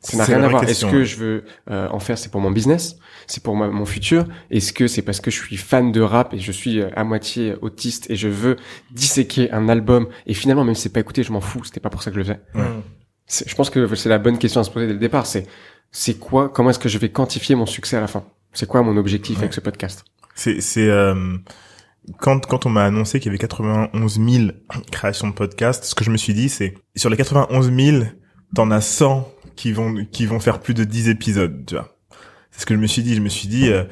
[SPEAKER 3] Ça n'a
[SPEAKER 1] C'est
[SPEAKER 3] rien à voir. Est-ce que je veux euh, en faire, c'est pour mon business, c'est pour ma- mon futur? Est-ce que c'est parce que je suis fan de rap et je suis euh, à moitié autiste et je veux disséquer un album et finalement même si c'est pas écouté, je m'en fous. C'était pas pour ça que je le faisais.
[SPEAKER 1] Ouais.
[SPEAKER 3] Je pense que c'est la bonne question à se poser dès le départ. C'est c'est quoi Comment est-ce que je vais quantifier mon succès à la fin? C'est quoi mon objectif
[SPEAKER 1] Ouais.
[SPEAKER 3] avec ce podcast?
[SPEAKER 1] C'est, c'est euh, quand quand on m'a annoncé qu'il y avait 91 000 créations de podcasts, ce que je me suis dit, c'est sur les 91 000, t'en as 100 qui vont qui vont faire plus de 10 épisodes, tu vois. C'est ce que je me suis dit. Je me suis dit, euh,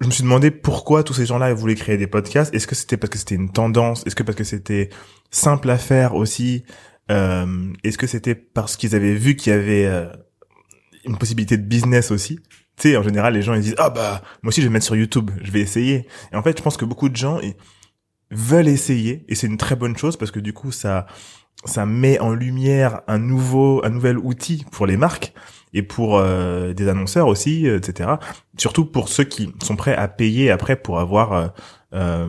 [SPEAKER 1] je me suis demandé pourquoi tous ces gens-là voulaient créer des podcasts. Est-ce que c'était parce que c'était une tendance? Est-ce que parce que c'était simple à faire aussi? Euh, Est-ce que c'était parce qu'ils avaient vu qu'il y avait euh, une possibilité de business aussi? Tu sais, en général, les gens ils disent ah bah moi aussi je vais me mettre sur YouTube, je vais essayer. Et en fait, je pense que beaucoup de gens veulent essayer et c'est une très bonne chose parce que du coup ça ça met en lumière un nouveau un nouvel outil pour les marques et pour euh, des annonceurs aussi, etc. Surtout pour ceux qui sont prêts à payer après pour avoir euh, euh,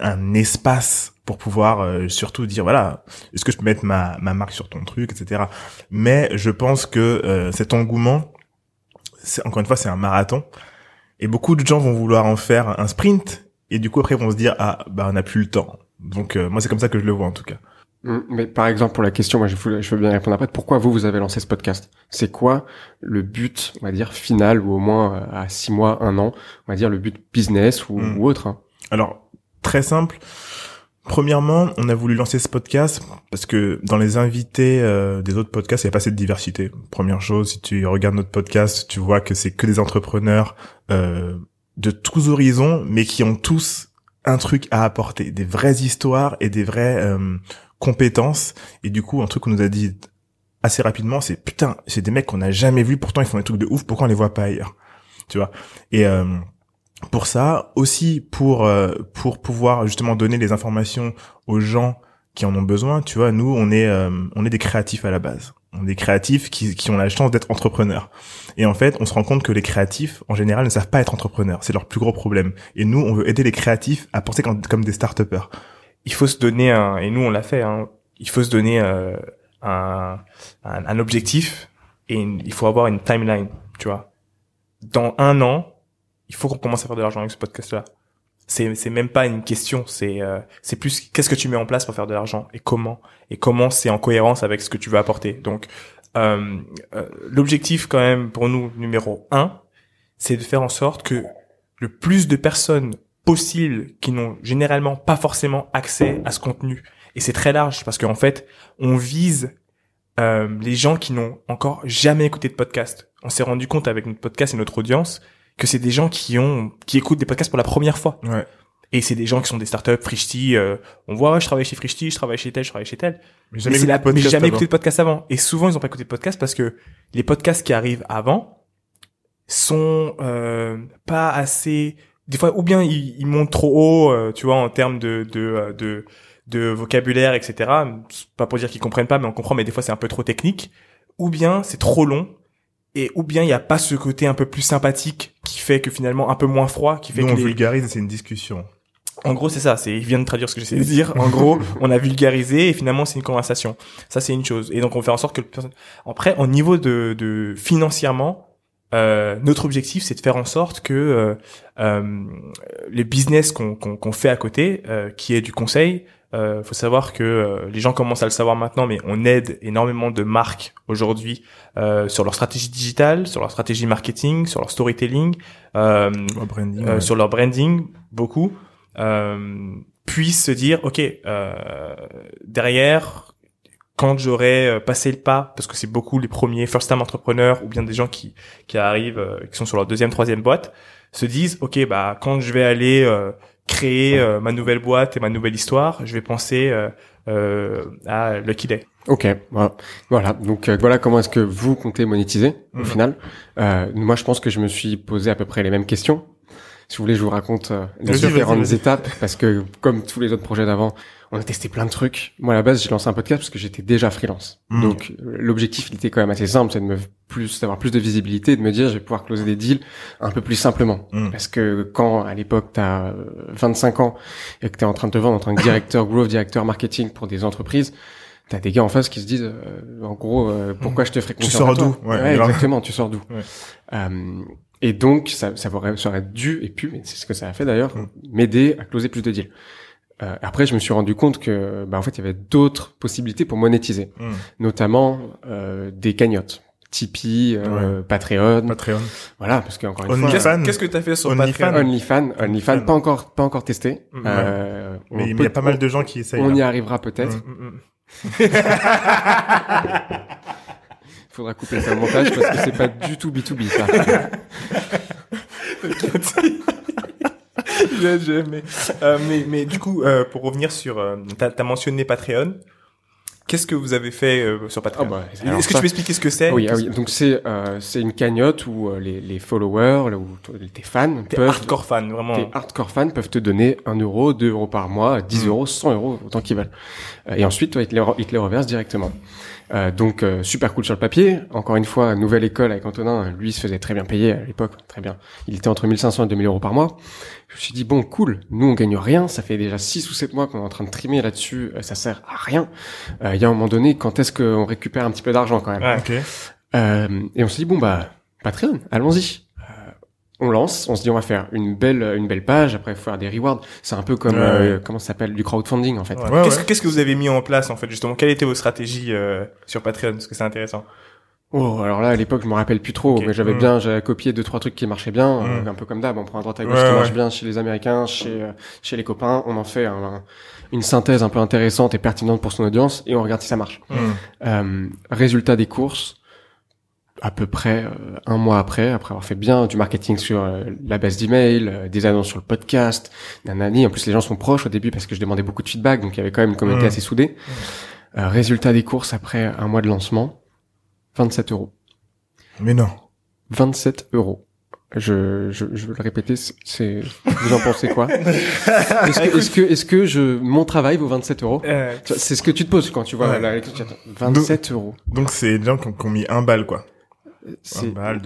[SPEAKER 1] un espace pour pouvoir euh, surtout dire voilà est-ce que je peux mettre ma ma marque sur ton truc, etc. Mais je pense que euh, cet engouement c'est encore une fois c'est un marathon et beaucoup de gens vont vouloir en faire un sprint et du coup après ils vont se dire ah bah on n'a plus le temps donc euh, moi c'est comme ça que je le vois en tout cas
[SPEAKER 3] Hum, Mais par exemple, pour la question, moi, je, veux bien répondre après. Pourquoi vous, vous avez lancé ce podcast? C'est quoi le but, on va dire, final, ou au moins euh, à six mois, un an, on va dire le but business ou,
[SPEAKER 1] Mm.
[SPEAKER 3] ou autre hein?
[SPEAKER 1] Alors très simple premièrement on a voulu lancer ce podcast parce que dans les invités euh, des autres podcasts il n'y a pas cette diversité. Première chose si tu regardes notre podcast tu vois que c'est que des entrepreneurs euh, de tous horizons mais qui ont tous un truc à apporter des vraies histoires et des vraies euh, compétences. Et du coup un truc qu'on nous a dit assez rapidement c'est putain c'est des mecs qu'on n'a jamais vus pourtant ils font des trucs de ouf pourquoi on les voit pas ailleurs? Tu vois? Et euh, pour ça aussi pour euh, pour pouvoir justement donner les informations aux gens qui en ont besoin. Tu vois nous on est euh, on est des créatifs à la base. On est des créatifs qui qui ont la chance d'être entrepreneurs. Et en fait on se rend compte que les créatifs en général ne savent pas être entrepreneurs. C'est leur plus gros problème. Et nous on veut aider les créatifs à penser comme, des start
[SPEAKER 2] Il faut se donner un, et nous on l'a fait, hein, il faut se donner euh, un, un, objectif et il faut avoir une timeline, tu vois. Dans un an, il faut qu'on commence à faire de l'argent avec ce podcast-là. C'est c'est même pas une question, c'est euh, c'est plus qu'est-ce que tu mets en place pour faire de l'argent et comment et comment c'est en cohérence avec ce que tu veux apporter. Donc euh, euh, l'objectif quand même pour nous numéro un, c'est de faire en sorte que le plus de personnes possibles qui n'ont généralement pas forcément accès à ce contenu et c'est très large parce qu'en fait on vise euh, les gens qui n'ont encore jamais écouté de podcast. On s'est rendu compte avec notre podcast et notre audience que c'est des gens qui ont qui écoutent des podcasts pour la première fois.
[SPEAKER 1] ouais
[SPEAKER 2] Et c'est des gens qui sont des startups, Frishti, euh, on voit, ouais, je travaille chez Frishti, je travaille chez tel, je travaille chez tel.
[SPEAKER 1] mais
[SPEAKER 2] Mais,
[SPEAKER 1] jamais,
[SPEAKER 2] la- mais jamais écouté de podcast avant. Et souvent, ils n'ont pas écouté de podcast parce que les podcasts qui arrivent avant sont euh, pas assez... Des fois, ou bien ils, ils montent trop haut, euh, tu vois, en termes de, de, euh, de, de vocabulaire, etc. Pas pour dire qu'ils comprennent pas, mais on comprend, mais des fois, c'est un peu trop technique. Ou bien, c'est trop long. Et ou bien, il n'y a pas ce côté un peu plus sympathique qui fait que finalement, un peu moins froid, qui fait
[SPEAKER 1] nous
[SPEAKER 2] que
[SPEAKER 1] on
[SPEAKER 2] les,
[SPEAKER 1] vulgarise et c'est une discussion
[SPEAKER 2] en gros, c'est ça. C'est, il vient de traduire ce que j'essaie de dire. En <laughs> gros, on a vulgarisé et finalement, c'est une conversation. Ça, c'est une chose. Et donc, on fait en sorte que le personne- après, au niveau de, de financièrement, euh, notre objectif, c'est de faire en sorte que euh, euh, les business qu'on qu'on fait à côté, qui est du conseil, euh, faut savoir que les gens commencent à le savoir maintenant, mais on aide énormément de marques aujourd'hui euh, sur leur stratégie digitale, sur leur stratégie marketing, sur leur storytelling, euh, branding, sur leur branding, beaucoup, puissent se dire, ok, derrière, quand j'aurai euh, passé le pas, parce que c'est beaucoup les premiers first time entrepreneurs ou bien des gens qui qui arrivent, euh, qui sont sur leur deuxième, troisième boîte, se disent ok bah quand je vais aller euh, créer ma nouvelle boîte et ma nouvelle histoire, je vais penser à Lucky Day.
[SPEAKER 3] Ok, voilà. Donc voilà comment est-ce que vous comptez monétiser au mhm. final. moi, je pense que je me suis posé à peu près les mêmes questions. Si vous voulez, je vous raconte les différentes étapes parce que comme tous les autres projets d'avant, on a testé plein de trucs. Moi, à la base, j'ai lancé un podcast parce que j'étais déjà freelance. Hmm. Donc, l'objectif, il était quand même assez simple, c'est de me plus, d'avoir plus de visibilité, de me dire, je vais pouvoir closer des deals un peu plus simplement. Hmm. Parce que quand, à l'époque, t'as 25 euh, ans et que t'es en train de te vendre en tant que directeur growth, directeur marketing pour des entreprises, t'as des gars en face qui se disent, euh, en gros, euh, pourquoi je te ferais confiance
[SPEAKER 1] Tu sors d'où?
[SPEAKER 3] Ouais, Exactement, tu sors d'où? Et donc, ça, ça aurait, ça aurait dû, et puis, c'est ce que ça a fait d'ailleurs, hmm. m'aider à closer plus de deals. Euh, après, je me suis rendu compte que, bah, en fait, il y avait d'autres possibilités pour monétiser, hmm. notamment euh, des cagnottes. Tipeee, euh, Patreon.
[SPEAKER 1] Patreon.
[SPEAKER 3] Voilà, parce qu'encore une fois.
[SPEAKER 2] Qu'est-ce que tu as fait sur Patreon
[SPEAKER 3] OnlyFans, OnlyFans, pas encore, pas encore testé.
[SPEAKER 1] Hmm. Euh, mais il y a pas mal de gens qui essayent.
[SPEAKER 3] On y arrivera peut-être. Hmm, <laughs> <laughs> Faudra couper ça au montage parce que c'est pas du tout B2B ça. <laughs>
[SPEAKER 2] Euh, mais, mais du coup, euh, pour revenir sur, euh, t'as as mentionné Patreon. Qu'est-ce que vous avez fait euh, sur Patreon? Ah bah, Est-ce que tu peux expliquer ce que c'est?
[SPEAKER 3] Oui, ah oui. Donc c'est c'est une cagnotte où les, les followers, ou tes fans,
[SPEAKER 2] tes hardcore fans, vraiment.
[SPEAKER 3] Tes hardcore fans peuvent te donner 1 euro, 2 euros par mois, 10 hmm. euros, 100 euros, autant qu'ils veulent. et ensuite, toi, ils te les, ils te les reversent directement. Euh, donc euh, super cool sur le papier. Encore une fois, nouvelle école avec Antonin, lui il se faisait très bien payer à l'époque, très bien. Il était entre 1500 et 2000 euros par mois. Je me suis dit bon cool, nous on gagne rien, ça fait déjà 6 ou 7 mois qu'on est en train de trimer là-dessus, euh, ça sert à rien. Il y a un moment donné, quand est-ce qu'on récupère un petit peu d'argent quand même?
[SPEAKER 2] Ouais,
[SPEAKER 3] Et on s'est dit bon bah Patreon, allons-y on lance, on se dit on va faire une belle une belle page, après il faut faire des rewards. C'est un peu comme euh, comment ça s'appelle du crowdfunding en fait.
[SPEAKER 2] qu'est-ce, que vous avez mis en place en fait justement? Quelle était vos stratégies euh, sur Patreon? Parce que c'est intéressant.
[SPEAKER 3] Oh, alors là, à l'époque, je me rappelle plus trop, mais j'avais mm. bien, j'avais copié deux, trois trucs qui marchaient bien, mm. euh, un peu comme d'hab, on prend un droite à gauche qui marche bien chez les Américains, chez, chez les copains, on en fait une synthèse un peu intéressante et pertinente pour son audience, et on regarde si ça marche. Mm. résultat des courses, à peu près euh, un mois après, après avoir fait bien du marketing sur euh, la base d'email, euh, des annonces sur le podcast, nanani. En plus, les gens sont proches au début parce que je demandais beaucoup de feedback, donc il y avait quand même une communauté mmh. assez soudée. Mmh. résultat des courses après un mois de lancement, 27 euros.
[SPEAKER 1] Mais non.
[SPEAKER 3] 27 euros. Je, je, je veux le répéter, c'est, vous en pensez quoi? <laughs> Est-ce que, est-ce que, est-ce que je, mon travail vaut 27 euros? C'est ce que tu te poses quand tu vois la, 27 euros.
[SPEAKER 1] Donc c'est des gens qui ont mis un bal, quoi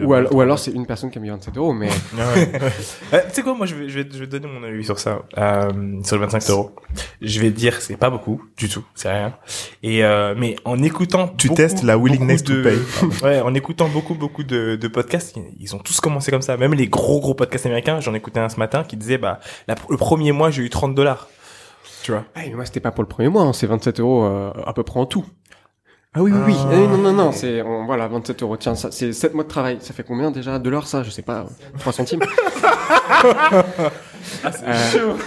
[SPEAKER 3] ou, alors, c'est une personne qui a mis 27 euros, mais. <laughs> <laughs>
[SPEAKER 2] euh, tu sais quoi, moi je vais, je vais, je vais donner mon avis sur ça, euh, sur le 25 euros. Je vais dire c'est pas beaucoup du tout, c'est rien. Et euh, mais en écoutant,
[SPEAKER 1] tu testes la willingness to pay. <laughs>
[SPEAKER 2] ouais, en écoutant beaucoup beaucoup de, de podcasts, ils ont tous commencé comme ça. Même les gros gros podcasts américains, j'en écoutais un ce matin qui disait bah le premier mois j'ai eu 30 dollars. Tu vois.
[SPEAKER 3] Ah, moi c'était pas pour le premier mois, hein, c'est 27 euros euh, à peu près en tout. Ah oui, oui, oui. Ah. Eh, non, non, non, c'est, voilà, 27 euros. Tiens, ça, c'est 7 mois de travail. Ça fait combien déjà de l'heure, ça? Je sais pas, 3 centimes. <laughs>
[SPEAKER 2] ah, c'est euh, chaud.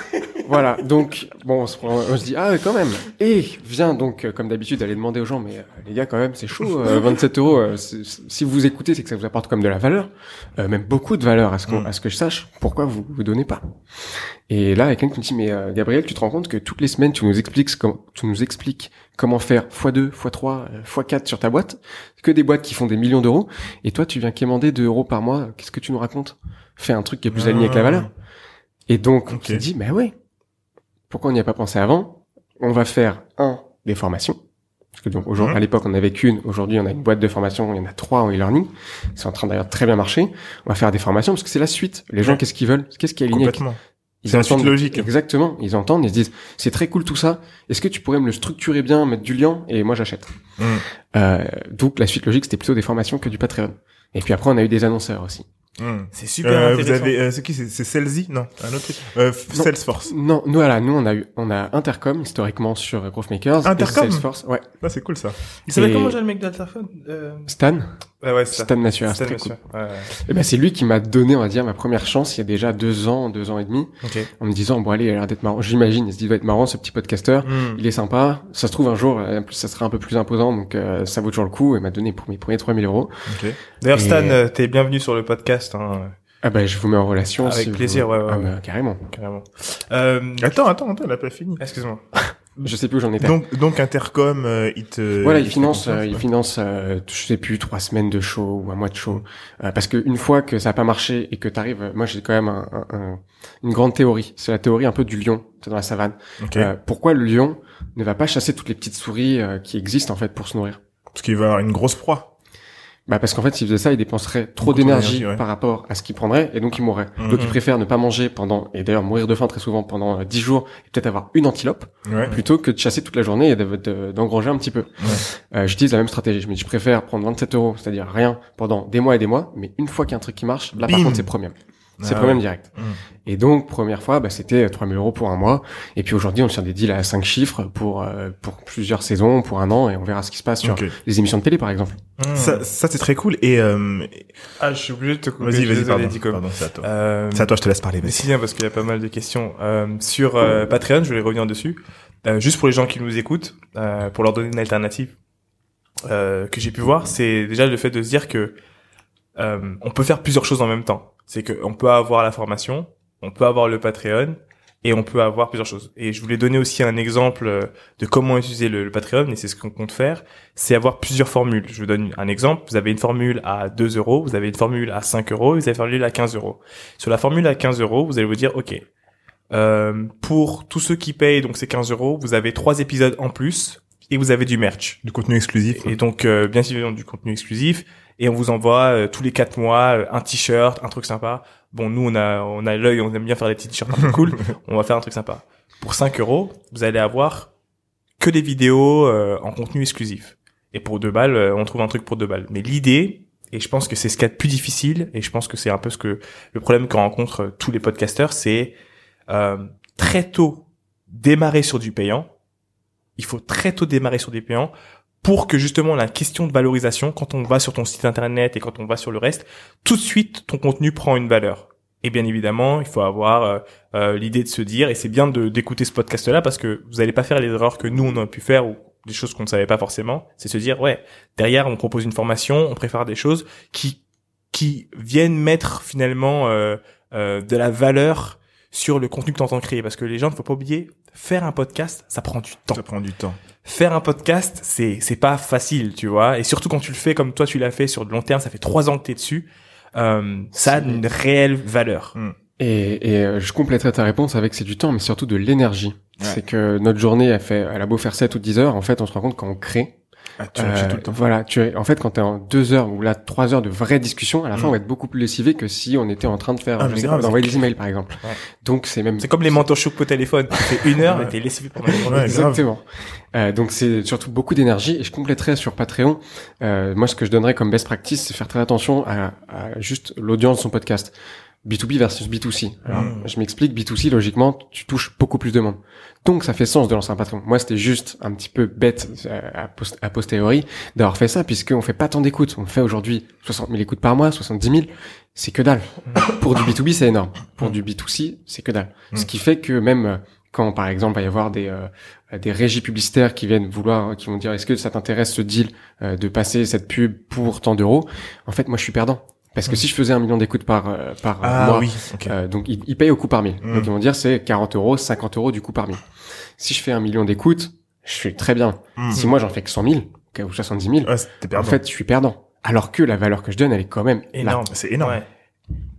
[SPEAKER 3] Voilà. Donc, bon, on se, on se dit, ah, quand même. Et vient donc, euh, comme d'habitude, aller demander aux gens, mais euh, les gars, quand même, c'est chaud, 27 euros. si vous écoutez, c'est que ça vous apporte comme de la valeur, même beaucoup de valeur à ce, qu'on, mm. à ce que je sache. Pourquoi vous vous donnez pas? Et là, quelqu'un qui me dit, mais Gabriel, tu te rends compte que toutes les semaines, tu nous expliques, tu nous expliques comment faire x2, x3, x4 sur ta boîte, que des boîtes qui font des millions d'euros, et toi tu viens quémander 2 euros par mois, qu'est-ce que tu nous racontes? Fais un truc qui est plus aligné avec la valeur. Et donc on s'est dit, mais ouais, pourquoi on n'y a pas pensé avant? On va faire, un, des formations, parce que donc aujourd'hui, mmh. à l'époque on n'avait qu'une, aujourd'hui on a une boîte de formation, il y en a trois en e-learning, c'est en train d'ailleurs très bien marcher, on va faire des formations parce que c'est la suite. Les gens, qu'est-ce qu'ils veulent? Qu'est-ce qui est aligné?
[SPEAKER 1] Ils entendent logique.
[SPEAKER 3] Exactement. Ils entendent, ils se disent, c'est très cool tout ça. Est-ce que tu pourrais me le structurer bien, mettre du lien? Et moi j'achète. Mm. Euh, donc la suite logique, c'était plutôt des formations que du Patreon. Et puis après, on a eu des annonceurs aussi.
[SPEAKER 2] Hmm. C'est super
[SPEAKER 1] Euh,
[SPEAKER 2] intéressant.
[SPEAKER 1] vous avez, euh, c'est qui, c'est c'est Salesy Non, un autre truc. Euh,
[SPEAKER 3] Non.
[SPEAKER 1] Salesforce.
[SPEAKER 3] Non, nous voilà, nous on a eu, on a Intercom historiquement sur Growth Makers. et
[SPEAKER 1] Intercom?
[SPEAKER 3] Salesforce, ouais.
[SPEAKER 1] Ah, c'est cool ça.
[SPEAKER 2] Il s'appelle comment déjà le mec d'Alterphone euh...
[SPEAKER 3] Stan,
[SPEAKER 2] Ouais, ouais, c'est ça.
[SPEAKER 3] Stan Nassura,
[SPEAKER 2] Stan
[SPEAKER 3] cool.
[SPEAKER 2] Ouais, ouais.
[SPEAKER 3] Et ben c'est lui qui m'a donné, on va dire, ma première chance il y a déjà deux ans, deux ans et demi,
[SPEAKER 2] Ok.
[SPEAKER 3] en me disant bon allez, il a l'air d'être marrant. J'imagine, il se dit il va être marrant ce petit podcasteur.
[SPEAKER 2] Hmm.
[SPEAKER 3] Il est sympa. Ça se trouve un jour, euh, en plus ça sera un peu plus imposant, donc euh, ça vaut toujours le coup. Et m'a donné pour mes premiers 3000 euros.
[SPEAKER 1] Ok.
[SPEAKER 2] D'ailleurs,
[SPEAKER 3] Et-
[SPEAKER 2] Stan, euh, t'es bienvenu sur le podcast, hein,
[SPEAKER 3] Ah bah je vous mets en relation.
[SPEAKER 2] Avec
[SPEAKER 3] si vous-
[SPEAKER 2] plaisir, ouais, ouais,
[SPEAKER 3] Ah
[SPEAKER 2] ouais.
[SPEAKER 3] bah, carrément.
[SPEAKER 2] carrément. Euh...
[SPEAKER 1] Attends, attends, attends, elle a pas fini.
[SPEAKER 2] Excuse-moi.
[SPEAKER 3] Je sais plus où j'en étais.
[SPEAKER 1] Donc, donc Intercom, euh, il te.
[SPEAKER 3] voilà, il finance, euh, il finance, euh, je sais plus, trois semaines de show ou un mois de show. Euh, parce que une fois que ça a pas marché et que t'arrives, moi j'ai quand même un, un- un- une grande théorie. C'est la théorie un peu du lion, dans la savane.
[SPEAKER 1] Ok.
[SPEAKER 3] Euh, pourquoi le lion ne va pas chasser toutes les petites souris euh, qui existent en fait pour se nourrir?
[SPEAKER 1] Parce qu'il va avoir une grosse proie.
[SPEAKER 3] Bah parce qu'en fait, s'il faisait ça, il dépenserait trop d'énergie
[SPEAKER 1] ouais.
[SPEAKER 3] par rapport à ce qu'il prendrait et donc il mourrait.
[SPEAKER 1] Mhm.
[SPEAKER 3] Donc il préfère ne pas manger pendant et d'ailleurs mourir de faim très souvent pendant euh, 10 jours et peut-être avoir une antilope
[SPEAKER 1] Ouais.
[SPEAKER 3] plutôt que de chasser toute la journée et de- de- d'engranger un petit peu. Euh, J'utilise la même stratégie. Je me dis, je préfère prendre 27 euros, c'est-à-dire rien pendant des mois et des mois, mais une fois qu'il y a un truc qui marche, là par
[SPEAKER 1] Bim
[SPEAKER 3] contre c'est premium. C'est
[SPEAKER 1] Ah
[SPEAKER 3] premium
[SPEAKER 1] ouais.
[SPEAKER 3] direct.
[SPEAKER 1] Mhm.
[SPEAKER 3] Et donc première fois, bah, c'était 3000 euros pour un mois. Et puis aujourd'hui, on tient des deals à 5 chiffres pour euh, pour plusieurs saisons, pour un an, et on verra ce qui se passe sur les émissions de télé par exemple.
[SPEAKER 2] Hmm.
[SPEAKER 1] Ça, ça c'est très cool. Et euh...
[SPEAKER 2] Ah, je suis obligé de te couper.
[SPEAKER 1] vas-y, vas-y, pardon. Pardon, c'est à toi.
[SPEAKER 2] Euh,
[SPEAKER 1] C'est à toi, je te laisse parler.
[SPEAKER 2] Si bien parce qu'il y a pas mal de questions euh, sur euh, Patreon. Je voulais revenir dessus, Euh, juste pour les gens qui nous écoutent, euh, pour leur donner une alternative euh, que j'ai pu voir, c'est déjà le fait de se dire que euh, on peut faire plusieurs choses en même temps. C'est que on peut avoir la formation, on peut avoir le Patreon et on peut avoir plusieurs choses. Et je voulais donner aussi un exemple euh, de comment utiliser le, le Patreon et c'est ce qu'on compte faire, c'est avoir plusieurs formules. Je vous donne un exemple. Vous avez une formule à 2 euros, vous avez une formule à 5 euros, vous avez une formule à 15 euros. Sur la formule à 15 euros, vous allez vous dire, OK, euh, pour tous ceux qui payent, donc c'est 15 euros, vous avez trois épisodes en plus et vous avez du merch.
[SPEAKER 1] Du contenu exclusif.
[SPEAKER 2] Et donc, euh, bien évidemment, du contenu exclusif. Et on vous envoie euh, tous les quatre mois euh, un t-shirt, un truc sympa. Bon, nous, on a, on a l'œil, on aime bien faire des petits t-shirts un peu cool. <laughs> On va faire un truc sympa. Pour 5 euros, vous allez avoir que des vidéos euh, en contenu exclusif. Et pour deux balles, euh, on trouve un truc pour deux balles. Mais l'idée, et je pense que c'est ce qu'il y a de plus difficile, et je pense que c'est un peu ce que le problème que rencontrent tous les podcasteurs, c'est euh, très tôt démarrer sur du payant. Il faut très tôt démarrer sur du payant pour que justement la question de valorisation, quand on va sur ton site internet et quand on va sur le reste, tout de suite ton contenu prend une valeur. Et bien évidemment, il faut avoir euh, euh, l'idée de se dire, et c'est bien d'écouter ce podcast-là parce que vous n'allez pas faire les erreurs que nous on a pu faire ou des choses qu'on ne savait pas forcément. C'est se dire, ouais, derrière on propose une formation, on préfère des choses qui qui viennent mettre finalement euh, euh, de la valeur sur le contenu que tu entends créer parce que les gens ne faut pas oublier faire un podcast ça prend du temps
[SPEAKER 1] Ça prend du temps.
[SPEAKER 2] faire un podcast, c'est c'est pas facile, tu vois. Et surtout quand tu le fais comme toi tu l'as fait sur de long terme, ça fait trois ans que t'es dessus, euh, ça a une réelle valeur.
[SPEAKER 3] Et, et euh, je compléterai ta réponse avec c'est du temps, mais surtout de l'énergie. C'est que notre journée, elle fait, elle a beau faire 7 ou 10 heures, en fait, on se rend compte quand on crée.
[SPEAKER 1] Ah, tu réfléchis
[SPEAKER 3] euh,
[SPEAKER 1] tout le temps.
[SPEAKER 3] Voilà, tu es, en fait, quand t'es en 2 heures ou là 3 heures de vraie discussion, à la fin,
[SPEAKER 1] Mm.
[SPEAKER 3] on va être beaucoup plus lessivé que si on était en train de faire,
[SPEAKER 1] Ah,
[SPEAKER 3] d'envoyer
[SPEAKER 1] c'est
[SPEAKER 3] des emails, par exemple.
[SPEAKER 2] Ouais.
[SPEAKER 3] Donc, c'est même...
[SPEAKER 2] C'est comme les mentors chocs au téléphone. <laughs> Tu fais une heure, mais t'es lessivé pendant une
[SPEAKER 1] grave.
[SPEAKER 3] Exactement. Euh, donc c'est surtout beaucoup d'énergie et je compléterai sur Patreon. Euh, moi, ce que je donnerais comme best practice, c'est faire très attention à, à juste l'audience de son podcast. B2B versus B2C. Alors,
[SPEAKER 1] Mm.
[SPEAKER 3] je m'explique, B2C, logiquement, tu touches beaucoup plus de monde. Donc, ça fait sens de lancer un Patreon. Moi, c'était juste un petit peu bête euh, à, post à posteriori d'avoir fait ça, puisqu'on fait pas tant d'écoutes. On fait aujourd'hui 60 000 écoutes par mois, 70 000. C'est que dalle. Pour du B2B, c'est énorme. Pour du B2C, c'est que dalle. Ce qui fait que même euh, quand, par exemple, il va y avoir des, euh, des régies publicitaires qui viennent vouloir, qui vont dire, est-ce que ça t'intéresse ce deal euh, de passer cette pub pour tant d'euros? En fait, moi, je suis perdant. Parce que si je faisais un million d'écoutes par, euh, par euh,
[SPEAKER 1] Ah
[SPEAKER 3] mois,
[SPEAKER 1] oui.
[SPEAKER 3] euh, donc ils, ils payent au coût par mille.
[SPEAKER 1] Mm.
[SPEAKER 3] Donc ils vont dire c'est 40 euros, 50 euros du coût par mille. Si je fais un million d'écoutes, je suis très bien.
[SPEAKER 1] Mm.
[SPEAKER 3] Si moi j'en fais que 100 000 ou 70 000,
[SPEAKER 1] Ouais, t'es
[SPEAKER 3] en
[SPEAKER 1] perdant.
[SPEAKER 3] fait je suis perdant. Alors que la valeur que je donne, elle est quand même.
[SPEAKER 2] Énorme.
[SPEAKER 1] c'est énorme.
[SPEAKER 2] Ouais.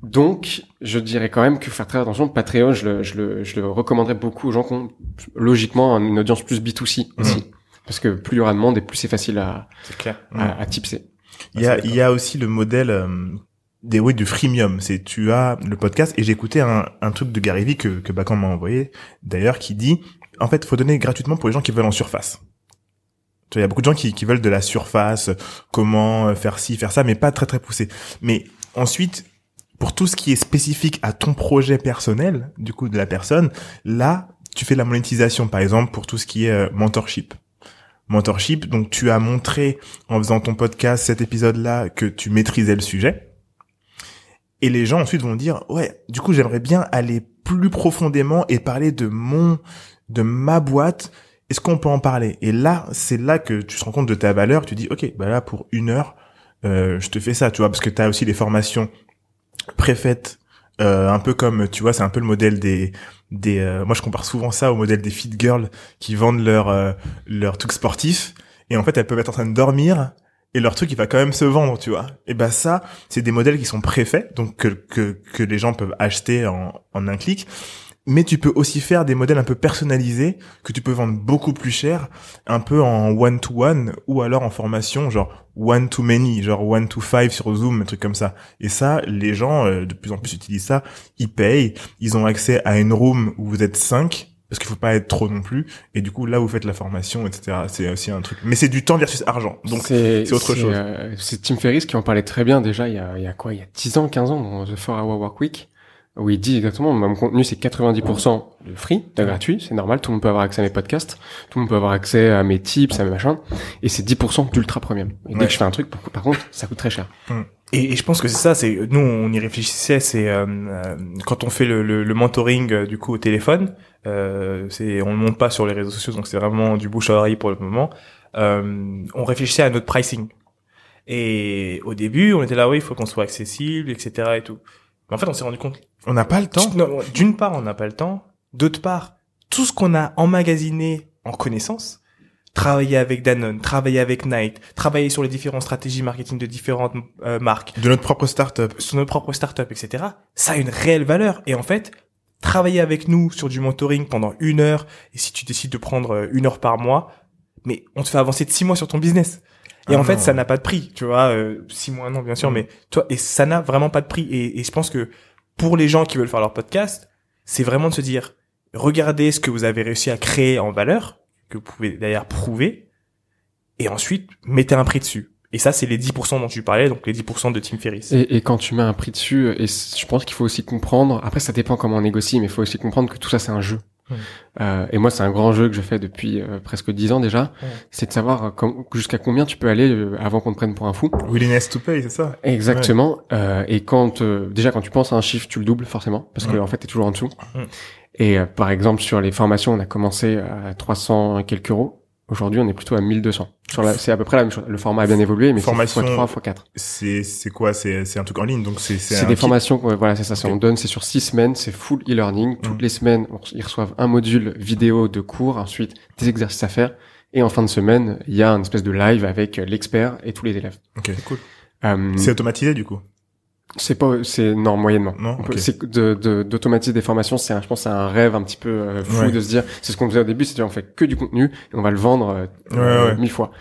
[SPEAKER 3] Donc, je dirais quand même que faire très attention. Patreon, je le, je le, je le recommanderais beaucoup aux gens qui ont logiquement une audience plus B2C aussi. Parce que plus il y aura de monde et plus c'est facile à,
[SPEAKER 2] clair.
[SPEAKER 3] à, à tipser.
[SPEAKER 1] Il y a, il y a aussi le modèle euh, des oui du freemium. C'est tu as le podcast et j'ai écouté un, un truc de Gary Vee que que m'a envoyé d'ailleurs qui dit en fait faut donner gratuitement pour les gens qui veulent en surface. Il y a beaucoup de gens qui, qui veulent de la surface, comment faire ci, faire ça, mais pas très très poussé. Mais ensuite, pour tout ce qui est spécifique à ton projet personnel, du coup de la personne, là, tu fais de la monétisation, par exemple, pour tout ce qui est euh, mentorship. Mentorship, donc tu as montré en faisant ton podcast, cet épisode-là, que tu maîtrisais le sujet. Et les gens ensuite vont dire, ouais, du coup, j'aimerais bien aller plus profondément et parler de mon, de ma boîte. Est-ce qu'on peut en parler? Et là, c'est là que tu te rends compte de ta valeur. Tu dis, ok, bah là, pour une heure, euh, je te fais ça, tu vois, parce que tu as aussi des formations préfaites, euh, un peu comme, tu vois, c'est un peu le modèle des, des, euh, moi je compare souvent ça au modèle des fit girls qui vendent leur, euh, leur truc sportif, et en fait elles peuvent être en train de dormir, et leur truc il va quand même se vendre, tu vois. Et ben ça, c'est des modèles qui sont préfaits, donc que, que, que les gens peuvent acheter en, en un clic, mais tu peux aussi faire des modèles un peu personnalisés que tu peux vendre beaucoup plus cher, un peu en one to one ou alors en formation genre one to many, genre one to five sur Zoom, un truc comme ça. Et ça, les gens euh, de plus en plus utilisent ça, ils payent, ils ont accès à une room où vous êtes cinq parce qu'il faut pas être trop non plus. Et du coup là vous faites la formation etc c'est aussi un truc. Mais c'est du temps versus argent. Donc c'est autre chose.
[SPEAKER 3] euh, c'est Tim Ferriss qui en parlait très bien déjà il y a, il y a quoi? Il y a 10 ans 15 ans dans The 4 Hour Work Week où il dit exactement, mon contenu c'est 90% de free, de gratuit, c'est normal, tout le monde peut avoir accès à mes podcasts, tout le monde peut avoir accès à mes tips, à mes machins, et c'est 10% d'ultra premium. Et dès que je fais un truc, par contre, ça coûte très cher.
[SPEAKER 2] Mm. Et, je pense que c'est ça, c'est nous on y réfléchissait, c'est euh, euh, quand on fait le, le, mentoring euh, du coup au téléphone, euh, c'est on ne monte pas sur les réseaux sociaux, donc c'est vraiment du bouche à oreille pour le moment. on réfléchissait à notre pricing. Et au début, on était là, oui, il faut qu'on soit accessible, etc. et tout. Mais en fait, on s'est rendu compte.
[SPEAKER 1] On n'a pas le temps.
[SPEAKER 2] D'une part, on n'a pas le temps. D'autre part, tout ce qu'on a emmagasiné en connaissance, travailler avec Danone, travailler avec Nike, travailler sur les différentes stratégies marketing de différentes euh, marques.
[SPEAKER 1] De notre propre startup.
[SPEAKER 2] Sur notre propre startup, etc. Ça a une réelle valeur. Et en fait, travailler avec nous sur du mentoring pendant une heure, et si tu décides de prendre euh, une heure par mois, mais on te fait avancer de six mois sur ton business. Et en ah fait, ça n'a pas de prix, tu vois. Euh, six mois, non, bien sûr, mm. mais toi, et ça n'a vraiment pas de prix. Et, et, je pense que pour les gens qui veulent faire leur podcast, c'est vraiment de se dire, regardez ce que vous avez réussi à créer en valeur, que vous pouvez d'ailleurs prouver, et ensuite mettez un prix dessus. Et ça, c'est les 10% dont tu parlais, donc les 10% de Tim Ferriss.
[SPEAKER 3] Et, et, quand tu mets un prix dessus, et je pense qu'il faut aussi comprendre, après ça dépend comment on négocie, mais il faut aussi comprendre que tout ça c'est un jeu. Euh, et moi, c'est un grand jeu que je fais depuis euh, presque dix ans déjà. C'est de savoir euh, jusqu'à combien tu peux aller euh, avant qu'on te prenne pour un fou.
[SPEAKER 1] Willingness to pay, c'est ça?
[SPEAKER 3] Exactement. et quand déjà quand tu penses à un chiffre, tu le doubles forcément parce que en fait, t'es toujours en dessous. Et par exemple, sur les formations, on a commencé à 300 quelques euros. Aujourd'hui, on est plutôt à 1200. Sur la, c'est à peu près la même chose. Le format a bien évolué, mais
[SPEAKER 1] formation,
[SPEAKER 3] c'est x3, x4.
[SPEAKER 1] C'est, c'est quoi? C'est, c'est un truc en ligne, donc c'est,
[SPEAKER 3] c'est, des formations, voilà, c'est ça. On donne, c'est sur six semaines, c'est full e-learning. Toutes mm. les semaines, ils reçoivent un module vidéo de cours, ensuite des exercices à faire. Et en fin de semaine, il y a une espèce de live avec l'expert et tous les élèves.
[SPEAKER 1] Ok, cool. Euh, c'est automatisé, du coup?
[SPEAKER 3] C'est pas, c'est non moyennement. Non, c'est de d'automatiser des formations, c'est je pense c'est un rêve un petit peu euh, fou de se dire, c'est ce qu'on faisait au début, c'est on fait que du contenu et on va le vendre euh, euh mille fois.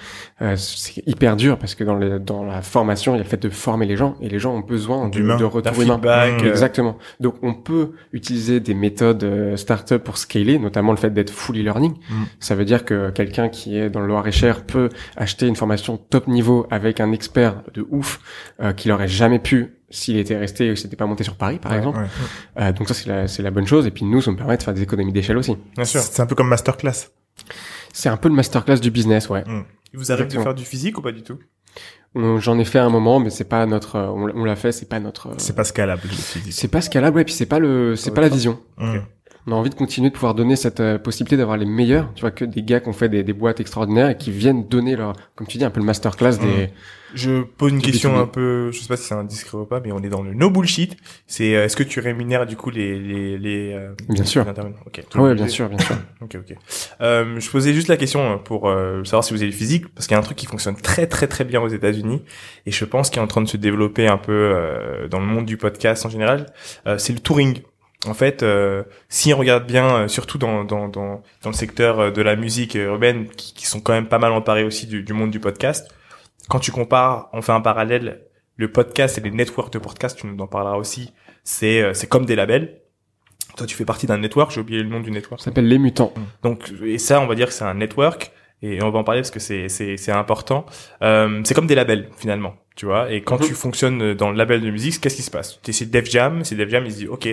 [SPEAKER 3] Euh, c'est hyper dur parce que dans les dans la formation, il y a le fait de former les gens et les gens ont besoin de, de retour humain.
[SPEAKER 2] Mmh.
[SPEAKER 3] Exactement. Donc on peut utiliser des méthodes startup pour scaler, notamment le fait d'être fully learning. Mmh. Ça veut dire que quelqu'un qui est dans le Loir-et-Cher peut acheter une formation top niveau avec un expert de ouf euh, qu'il aurait jamais pu s'il était resté ou s'il n'était pas monté sur Paris, par exemple. Euh, donc ça, c'est la, c'est la bonne chose. Et puis nous, ça me permet de faire des économies d'échelle aussi.
[SPEAKER 1] Bien sûr. C'est un peu comme masterclass.
[SPEAKER 3] C'est un peu le masterclass du business, ouais.
[SPEAKER 2] Mm. Vous arrivez de faire du physique ou pas du tout?
[SPEAKER 3] J'en ai fait un moment, mais c'est pas notre. On l'a fait, c'est pas notre.
[SPEAKER 1] C'est pas scalable.
[SPEAKER 3] C'est pas scalable, ouais. Puis c'est pas le, c'est pas la vision. Mm on a envie de continuer de pouvoir donner cette euh, possibilité d'avoir les meilleurs, tu vois, que des gars qui ont fait des, des, boîtes extraordinaires et qui viennent donner leur, comme tu dis, un peu le masterclass des.
[SPEAKER 2] Je pose une question un peu, je sais pas si c'est indiscret ou pas, mais on est dans le no bullshit. C'est, euh, est-ce que tu rémunères du coup les les les.
[SPEAKER 3] Euh, bien sûr.
[SPEAKER 2] Ok.
[SPEAKER 3] Ah ouais, bien sûr, bien sûr. <coughs>
[SPEAKER 2] ok, ok. Euh, je posais juste la question pour savoir si vous avez du physique, parce qu'il y a un truc qui fonctionne très très très bien aux États-Unis et je pense qu'il est en train de se développer un peu dans le monde du podcast en général. c'est le touring. En fait, euh, si on regarde bien, euh, surtout dans, dans, dans, dans, le secteur euh, de la musique urbaine, qui, qui, sont quand même pas mal emparés aussi du, du, monde du podcast, quand tu compares, on fait un parallèle, le podcast et les networks de podcast, tu nous en parleras aussi, c'est c'est comme des labels. Toi, tu fais partie d'un network, j'ai oublié le nom du network.
[SPEAKER 3] Ça s'appelle Les Mutants.
[SPEAKER 2] Donc, et ça, on va dire que c'est un network. et on va en parler parce que c'est c'est c'est important. Euh, c'est comme des labels finalement, tu vois. Et quand
[SPEAKER 3] Mhm.
[SPEAKER 2] tu fonctionnes dans le label de musique, qu'est-ce qui se passe? Tu c'est Def Jam, c'est Def Jam, il se dit ok,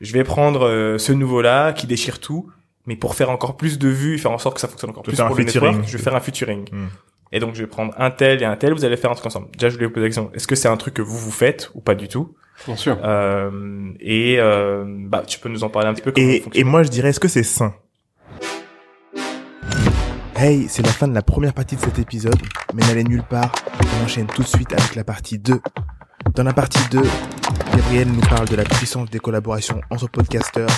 [SPEAKER 2] je vais prendre euh, ce nouveau là qui déchire tout, mais pour faire encore plus de vues, et faire en sorte que ça fonctionne encore plus
[SPEAKER 1] faire
[SPEAKER 2] pour
[SPEAKER 1] un
[SPEAKER 2] le network, je vais faire un featuring.
[SPEAKER 1] Hmm.
[SPEAKER 2] Et donc je vais prendre un tel et un tel, vous allez faire un truc ensemble. Déjà je voulais vous poser la question, est-ce que c'est un truc que vous vous faites ou pas du tout?
[SPEAKER 3] Bien sûr.
[SPEAKER 2] euh, Et euh, bah tu peux nous en parler un petit peu comment
[SPEAKER 1] Et, et moi, je dirais, est-ce que c'est sain? Hey, c'est la fin de la première partie de cet épisode, mais n'allez nulle part, on enchaîne tout de suite avec la partie 2. Dans la partie 2, Gabriel nous parle de la puissance des collaborations entre podcasteurs,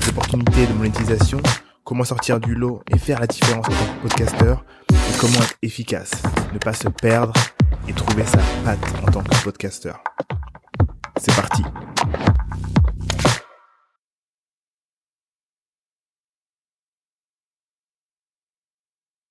[SPEAKER 1] des opportunités de monétisation, comment sortir du lot et faire la différence en tant que podcasteur, et comment être efficace, ne pas se perdre et trouver sa patte en tant que podcasteur. C'est parti